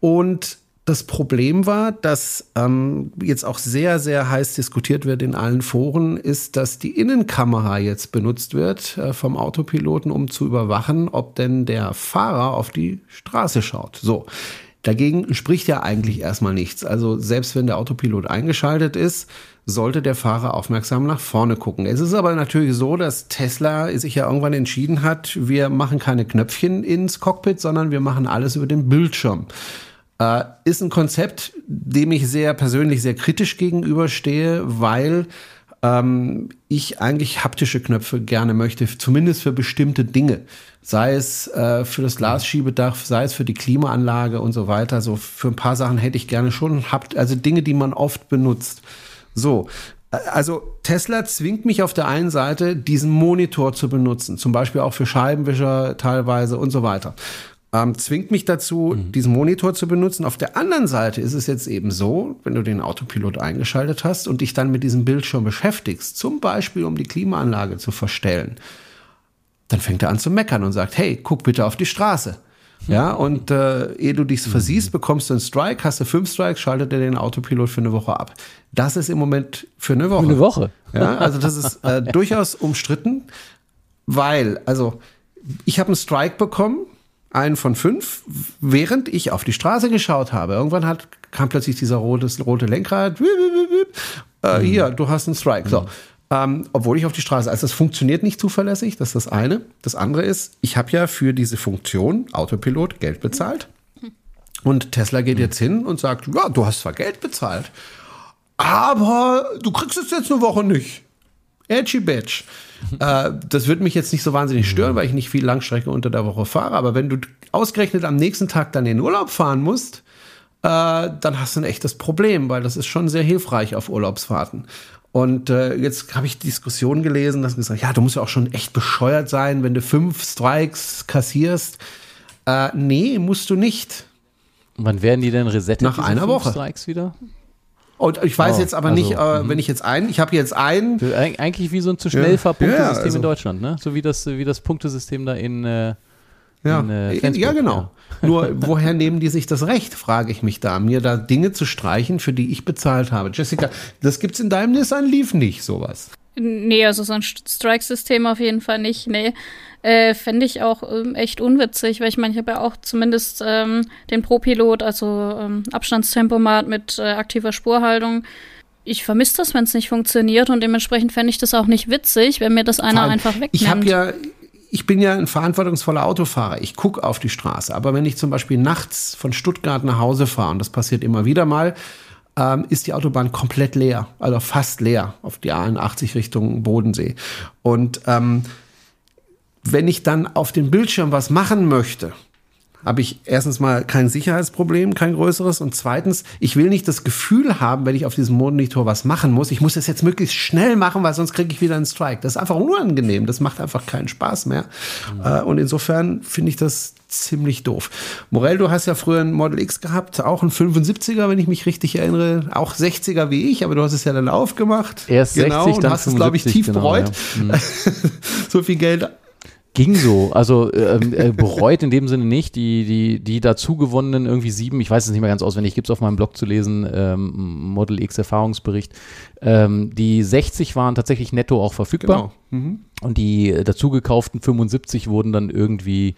S2: Und das Problem war, dass ähm, jetzt auch sehr, sehr heiß diskutiert wird in allen Foren, ist, dass die Innenkamera jetzt benutzt wird äh, vom Autopiloten, um zu überwachen, ob denn der Fahrer auf die Straße schaut. So. Dagegen spricht ja eigentlich erstmal nichts. Also selbst wenn der Autopilot eingeschaltet ist, sollte der Fahrer aufmerksam nach vorne gucken. Es ist aber natürlich so, dass Tesla sich ja irgendwann entschieden hat, wir machen keine Knöpfchen ins Cockpit, sondern wir machen alles über den Bildschirm. Äh, ist ein Konzept, dem ich sehr persönlich sehr kritisch gegenüberstehe, weil ähm, ich eigentlich haptische Knöpfe gerne möchte, zumindest für bestimmte Dinge. Sei es äh, für das Glasschiebedach, sei es für die Klimaanlage und so weiter. So für ein paar Sachen hätte ich gerne schon, also Dinge, die man oft benutzt. So, also Tesla zwingt mich auf der einen Seite, diesen Monitor zu benutzen, zum Beispiel auch für Scheibenwischer teilweise und so weiter. Ähm, zwingt mich dazu, mhm. diesen Monitor zu benutzen. Auf der anderen Seite ist es jetzt eben so, wenn du den Autopilot eingeschaltet hast und dich dann mit diesem Bildschirm beschäftigst, zum Beispiel um die Klimaanlage zu verstellen, dann fängt er an zu meckern und sagt, hey, guck bitte auf die Straße. Ja, und äh, ehe du dich versiehst, bekommst du einen Strike, hast du fünf Strikes, schaltet er den Autopilot für eine Woche ab. Das ist im Moment für eine Woche.
S5: Für eine Woche.
S2: Ja, also das ist äh, durchaus umstritten, weil, also ich habe einen Strike bekommen, einen von fünf, während ich auf die Straße geschaut habe. Irgendwann hat, kam plötzlich dieser rote, rote Lenkrad. Äh, mhm. Hier, du hast einen Strike. So. Ähm, obwohl ich auf die Straße. Also das funktioniert nicht zuverlässig, das ist das eine. Das andere ist, ich habe ja für diese Funktion Autopilot Geld bezahlt. Und Tesla geht jetzt hin und sagt, ja, du hast zwar Geld bezahlt, aber du kriegst es jetzt eine Woche nicht. Edgy Badge. äh, das wird mich jetzt nicht so wahnsinnig stören, weil ich nicht viel Langstrecke unter der Woche fahre. Aber wenn du ausgerechnet am nächsten Tag dann in Urlaub fahren musst, äh, dann hast du ein echtes Problem, weil das ist schon sehr hilfreich auf Urlaubsfahrten. Und äh, jetzt habe ich Diskussionen gelesen, dass gesagt, ja, du musst ja auch schon echt bescheuert sein, wenn du fünf Strikes kassierst. Äh, nee, musst du nicht.
S5: Wann werden die denn resettet?
S2: Nach einer Woche.
S5: Strikes wieder?
S2: Und ich weiß oh, jetzt aber also, nicht, äh, mhm. wenn ich jetzt einen, ich habe jetzt einen.
S5: Eigentlich wie so ein zu schnell ja, Punktesystem ja, also. in Deutschland, ne? So wie das, wie das Punktesystem da in. Äh,
S2: ja, in, äh, ja, genau. Ja. Nur woher nehmen die sich das Recht, frage ich mich da, mir da Dinge zu streichen, für die ich bezahlt habe. Jessica, das gibt's in deinem Nissan Leaf nicht, sowas.
S3: Nee, also so ein Strike-System auf jeden Fall nicht, nee. Äh, Fände ich auch ähm, echt unwitzig, weil ich meine, ich habe ja auch zumindest ähm, den Pro-Pilot, also ähm, Abstandstempomat mit äh, aktiver Spurhaltung. Ich vermisse das, wenn es nicht funktioniert und dementsprechend fände ich das auch nicht witzig, wenn mir das einer einfach wegnimmt.
S2: Ich habe ja, ich bin ja ein verantwortungsvoller Autofahrer. Ich gucke auf die Straße. Aber wenn ich zum Beispiel nachts von Stuttgart nach Hause fahre, und das passiert immer wieder mal, ähm, ist die Autobahn komplett leer, also fast leer auf die A81 Richtung Bodensee. Und ähm, wenn ich dann auf dem Bildschirm was machen möchte, habe ich erstens mal kein Sicherheitsproblem, kein größeres. Und zweitens, ich will nicht das Gefühl haben, wenn ich auf diesem Monitor was machen muss, ich muss das jetzt möglichst schnell machen, weil sonst kriege ich wieder einen Strike. Das ist einfach unangenehm. Das macht einfach keinen Spaß mehr. Mhm. und insofern finde ich das ziemlich doof. Morell, du hast ja früher ein Model X gehabt, auch ein 75er, wenn ich mich richtig erinnere, auch 60er wie ich, aber du hast es ja dann aufgemacht.
S5: Erst
S2: genau,
S5: 60,
S2: und hast es, glaube ich, tief genau, bereut. Ja. Mhm. so viel Geld
S5: Ging so. Also ähm, äh, bereut in dem Sinne nicht. Die, die, die dazu gewonnenen irgendwie sieben, ich weiß es nicht mehr ganz auswendig, gibt es auf meinem Blog zu lesen, ähm, Model X Erfahrungsbericht. Ähm, die 60 waren tatsächlich netto auch verfügbar. Genau. Mhm. Und die äh, dazu gekauften 75 wurden dann irgendwie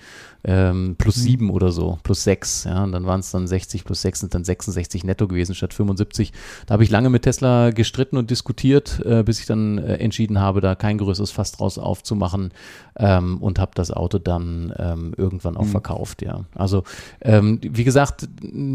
S5: ähm, plus mhm. 7 oder so, plus 6. Ja, und dann waren es dann 60 plus 6 sind dann 66 netto gewesen statt 75. Da habe ich lange mit Tesla gestritten und diskutiert, äh, bis ich dann äh, entschieden habe, da kein größeres Fass draus aufzumachen ähm, und habe das Auto dann ähm, irgendwann auch mhm. verkauft. Ja, also ähm, wie gesagt,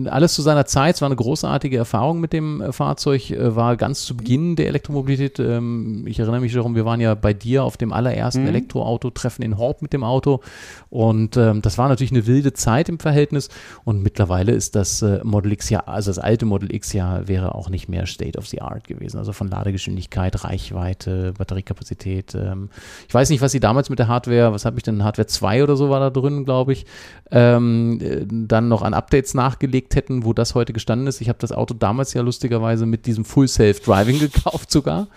S5: alles zu seiner Zeit. Es war eine großartige Erfahrung mit dem äh, Fahrzeug, äh, war ganz zu Beginn der Elektromobilität. Ähm, ich erinnere mich darum, wir waren ja bei dir auf dem allerersten mhm. Elektroauto-Treffen in Horb mit dem Auto. Und ähm, das war natürlich eine wilde Zeit im Verhältnis. Und mittlerweile ist das äh, Model X ja, also das alte Model X ja, wäre auch nicht mehr State of the Art gewesen. Also von Ladegeschwindigkeit, Reichweite, Batteriekapazität. Ähm, ich weiß nicht, was sie damals mit der Hardware, was habe ich denn, Hardware 2 oder so war da drin, glaube ich, ähm, äh, dann noch an Updates nachgelegt hätten, wo das heute gestanden ist. Ich habe das Auto damals ja lustigerweise mit diesem Full Self-Driving gekauft sogar.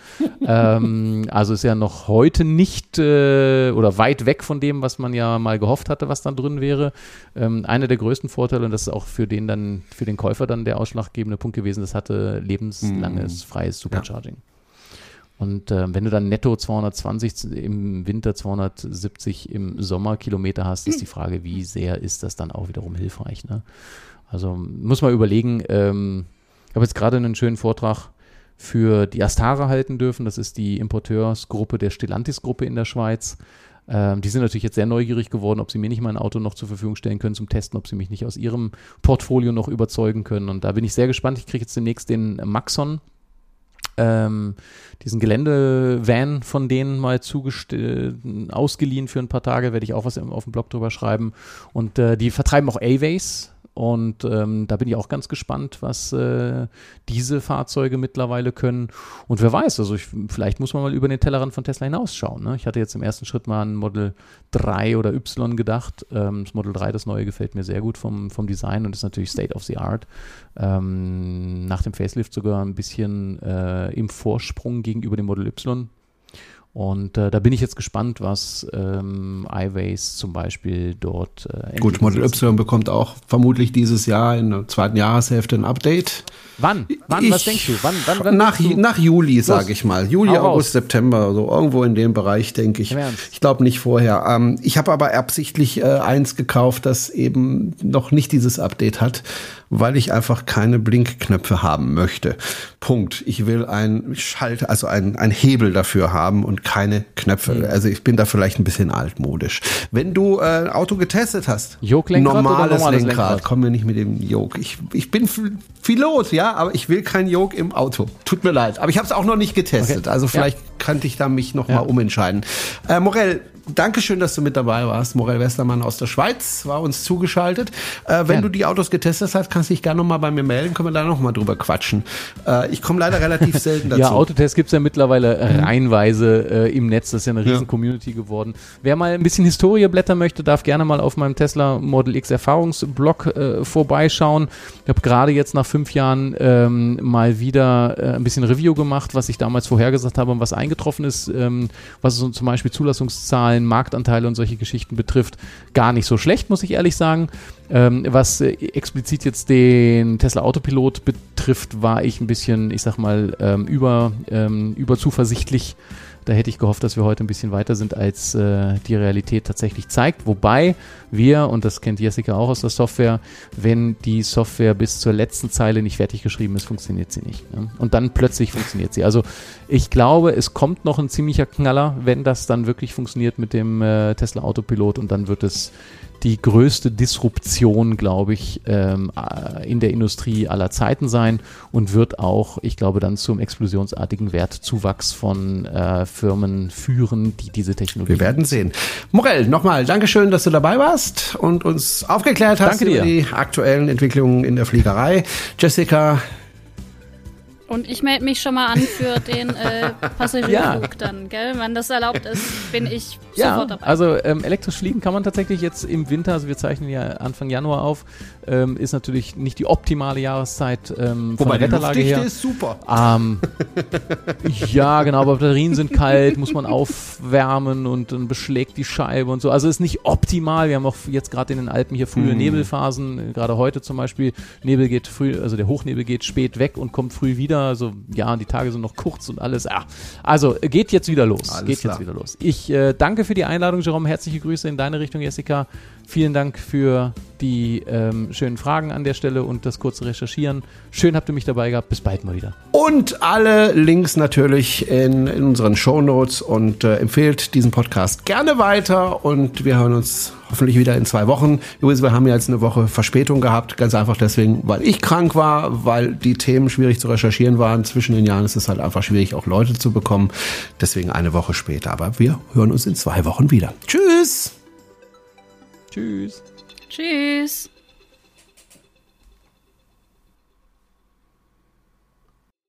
S5: ähm, also ist ja noch heute nicht äh, oder weit weg von dem, was man ja mal gehofft hatte, was da drin wäre. Ähm, einer der größten Vorteile, und das ist auch für den dann, für den Käufer dann der ausschlaggebende Punkt gewesen, das hatte lebenslanges, mhm. freies Supercharging. Ja. Und äh, wenn du dann netto 220 im Winter, 270 im Sommer Kilometer hast, ist die Frage, wie sehr ist das dann auch wiederum hilfreich. Ne? Also muss man überlegen, ähm, ich habe jetzt gerade einen schönen Vortrag für die Astara halten dürfen. Das ist die Importeursgruppe der Stellantis-Gruppe in der Schweiz. Ähm, die sind natürlich jetzt sehr neugierig geworden, ob sie mir nicht mein Auto noch zur Verfügung stellen können zum Testen, ob sie mich nicht aus ihrem Portfolio noch überzeugen können. Und da bin ich sehr gespannt. Ich kriege jetzt demnächst den Maxon. Ähm, diesen Geländevan von denen mal ausgeliehen für ein paar Tage, werde ich auch was auf dem Blog drüber schreiben. Und äh, die vertreiben auch A-Ways, und ähm, da bin ich auch ganz gespannt, was äh, diese Fahrzeuge mittlerweile können. Und wer weiß, also ich, vielleicht muss man mal über den Tellerrand von Tesla hinausschauen. Ne? Ich hatte jetzt im ersten Schritt mal an Model 3 oder Y gedacht. Ähm, das Model 3, das neue, gefällt mir sehr gut vom, vom Design und ist natürlich State of the Art. Ähm, nach dem Facelift sogar ein bisschen äh, im Vorsprung gegenüber dem Model Y. Und äh, da bin ich jetzt gespannt, was ähm, iWays zum Beispiel dort
S2: äh, Gut, Model Y bekommt auch vermutlich dieses Jahr in der zweiten Jahreshälfte ein Update.
S5: Wann? Wann?
S2: Ich,
S5: was denkst du? Wann, wann, wann
S2: nach, du? nach Juli, sage ich mal. Juli, Hau August, raus. September, so irgendwo in dem Bereich, denke ich. Ich glaube nicht vorher. Ähm, ich habe aber absichtlich äh, eins gekauft, das eben noch nicht dieses Update hat, weil ich einfach keine Blinkknöpfe haben möchte. Punkt. Ich will ein Schalt, also ein, ein Hebel dafür haben und keine Knöpfe. Mhm. Also ich bin da vielleicht ein bisschen altmodisch. Wenn du äh, Auto getestet hast, normales, normales Lenkrad, Lenkrad, komm mir nicht mit dem Yoke. Ich, ich bin Pilot, ja, aber ich will kein Yoke im Auto. Tut mir leid. Aber ich habe es auch noch nicht getestet. Okay. Also vielleicht ja. könnte ich da mich noch ja. mal umentscheiden. Äh, Morell, Dankeschön, dass du mit dabei warst. Morel Westermann aus der Schweiz war uns zugeschaltet. Äh, wenn ja. du die Autos getestet hast, kannst du dich gerne nochmal bei mir melden, können wir da nochmal drüber quatschen. Äh, ich komme leider relativ selten dazu.
S5: ja, Autotests gibt's ja mittlerweile mhm. reihenweise äh, im Netz. Das ist ja eine riesen ja. Community geworden. Wer mal ein bisschen Historie blättern möchte, darf gerne mal auf meinem Tesla Model X Erfahrungsblog äh, vorbeischauen. Ich habe gerade jetzt nach fünf Jahren ähm, mal wieder äh, ein bisschen Review gemacht, was ich damals vorhergesagt habe und was eingetroffen ist, ähm, was so zum Beispiel Zulassungszahlen Zahlen, Marktanteile und solche Geschichten betrifft, gar nicht so schlecht, muss ich ehrlich sagen. Ähm, was äh, explizit jetzt den Tesla Autopilot betrifft, war ich ein bisschen, ich sag mal, ähm, über, ähm, überzuversichtlich da hätte ich gehofft, dass wir heute ein bisschen weiter sind, als äh, die Realität tatsächlich zeigt. Wobei wir, und das kennt Jessica auch aus der Software, wenn die Software bis zur letzten Zeile nicht fertig geschrieben ist, funktioniert sie nicht. Ne? Und dann plötzlich funktioniert sie. Also ich glaube, es kommt noch ein ziemlicher Knaller, wenn das dann wirklich funktioniert mit dem äh, Tesla Autopilot und dann wird es die größte Disruption, glaube ich, ähm, äh, in der Industrie aller Zeiten sein und wird auch, ich glaube, dann zum explosionsartigen Wertzuwachs von äh, Firmen führen, die diese Technologie.
S2: Wir werden sehen. Morell, nochmal Dankeschön, dass du dabei warst und uns aufgeklärt hast über die aktuellen Entwicklungen in der Fliegerei. Jessica,
S3: und ich melde mich schon mal an für den äh, Passagierflug dann, gell? Wenn das erlaubt ist, bin ich ja, sofort dabei.
S5: Also ähm, elektrisch fliegen kann man tatsächlich jetzt im Winter, also wir zeichnen ja Anfang Januar auf, ähm, ist natürlich nicht die optimale Jahreszeit ähm,
S2: von Wobei der Wetterlage her.
S5: ist super. Ähm, ja, genau, aber Batterien sind kalt, muss man aufwärmen und dann beschlägt die Scheibe und so. Also ist nicht optimal. Wir haben auch jetzt gerade in den Alpen hier frühe mm. Nebelphasen, gerade heute zum Beispiel. Nebel geht früh, also der Hochnebel geht spät weg und kommt früh wieder. Also ja, die Tage sind noch kurz und alles. Ja. Also geht jetzt wieder los. Alles geht klar. jetzt wieder los. Ich äh, danke für die Einladung, Jerome. Herzliche Grüße in deine Richtung, Jessica. Vielen Dank für die ähm, schönen Fragen an der Stelle und das kurze Recherchieren. Schön habt ihr mich dabei gehabt. Bis bald mal wieder.
S2: Und alle Links natürlich in, in unseren Show Notes und äh, empfehlt diesen Podcast gerne weiter und wir hören uns hoffentlich wieder in zwei Wochen. Übrigens, wir haben jetzt eine Woche Verspätung gehabt, ganz einfach deswegen, weil ich krank war, weil die Themen schwierig zu recherchieren waren. Zwischen den Jahren ist es halt einfach schwierig, auch Leute zu bekommen. Deswegen eine Woche später. Aber wir hören uns in zwei Wochen wieder. Tschüss!
S5: Tschüss.
S3: Tschüss.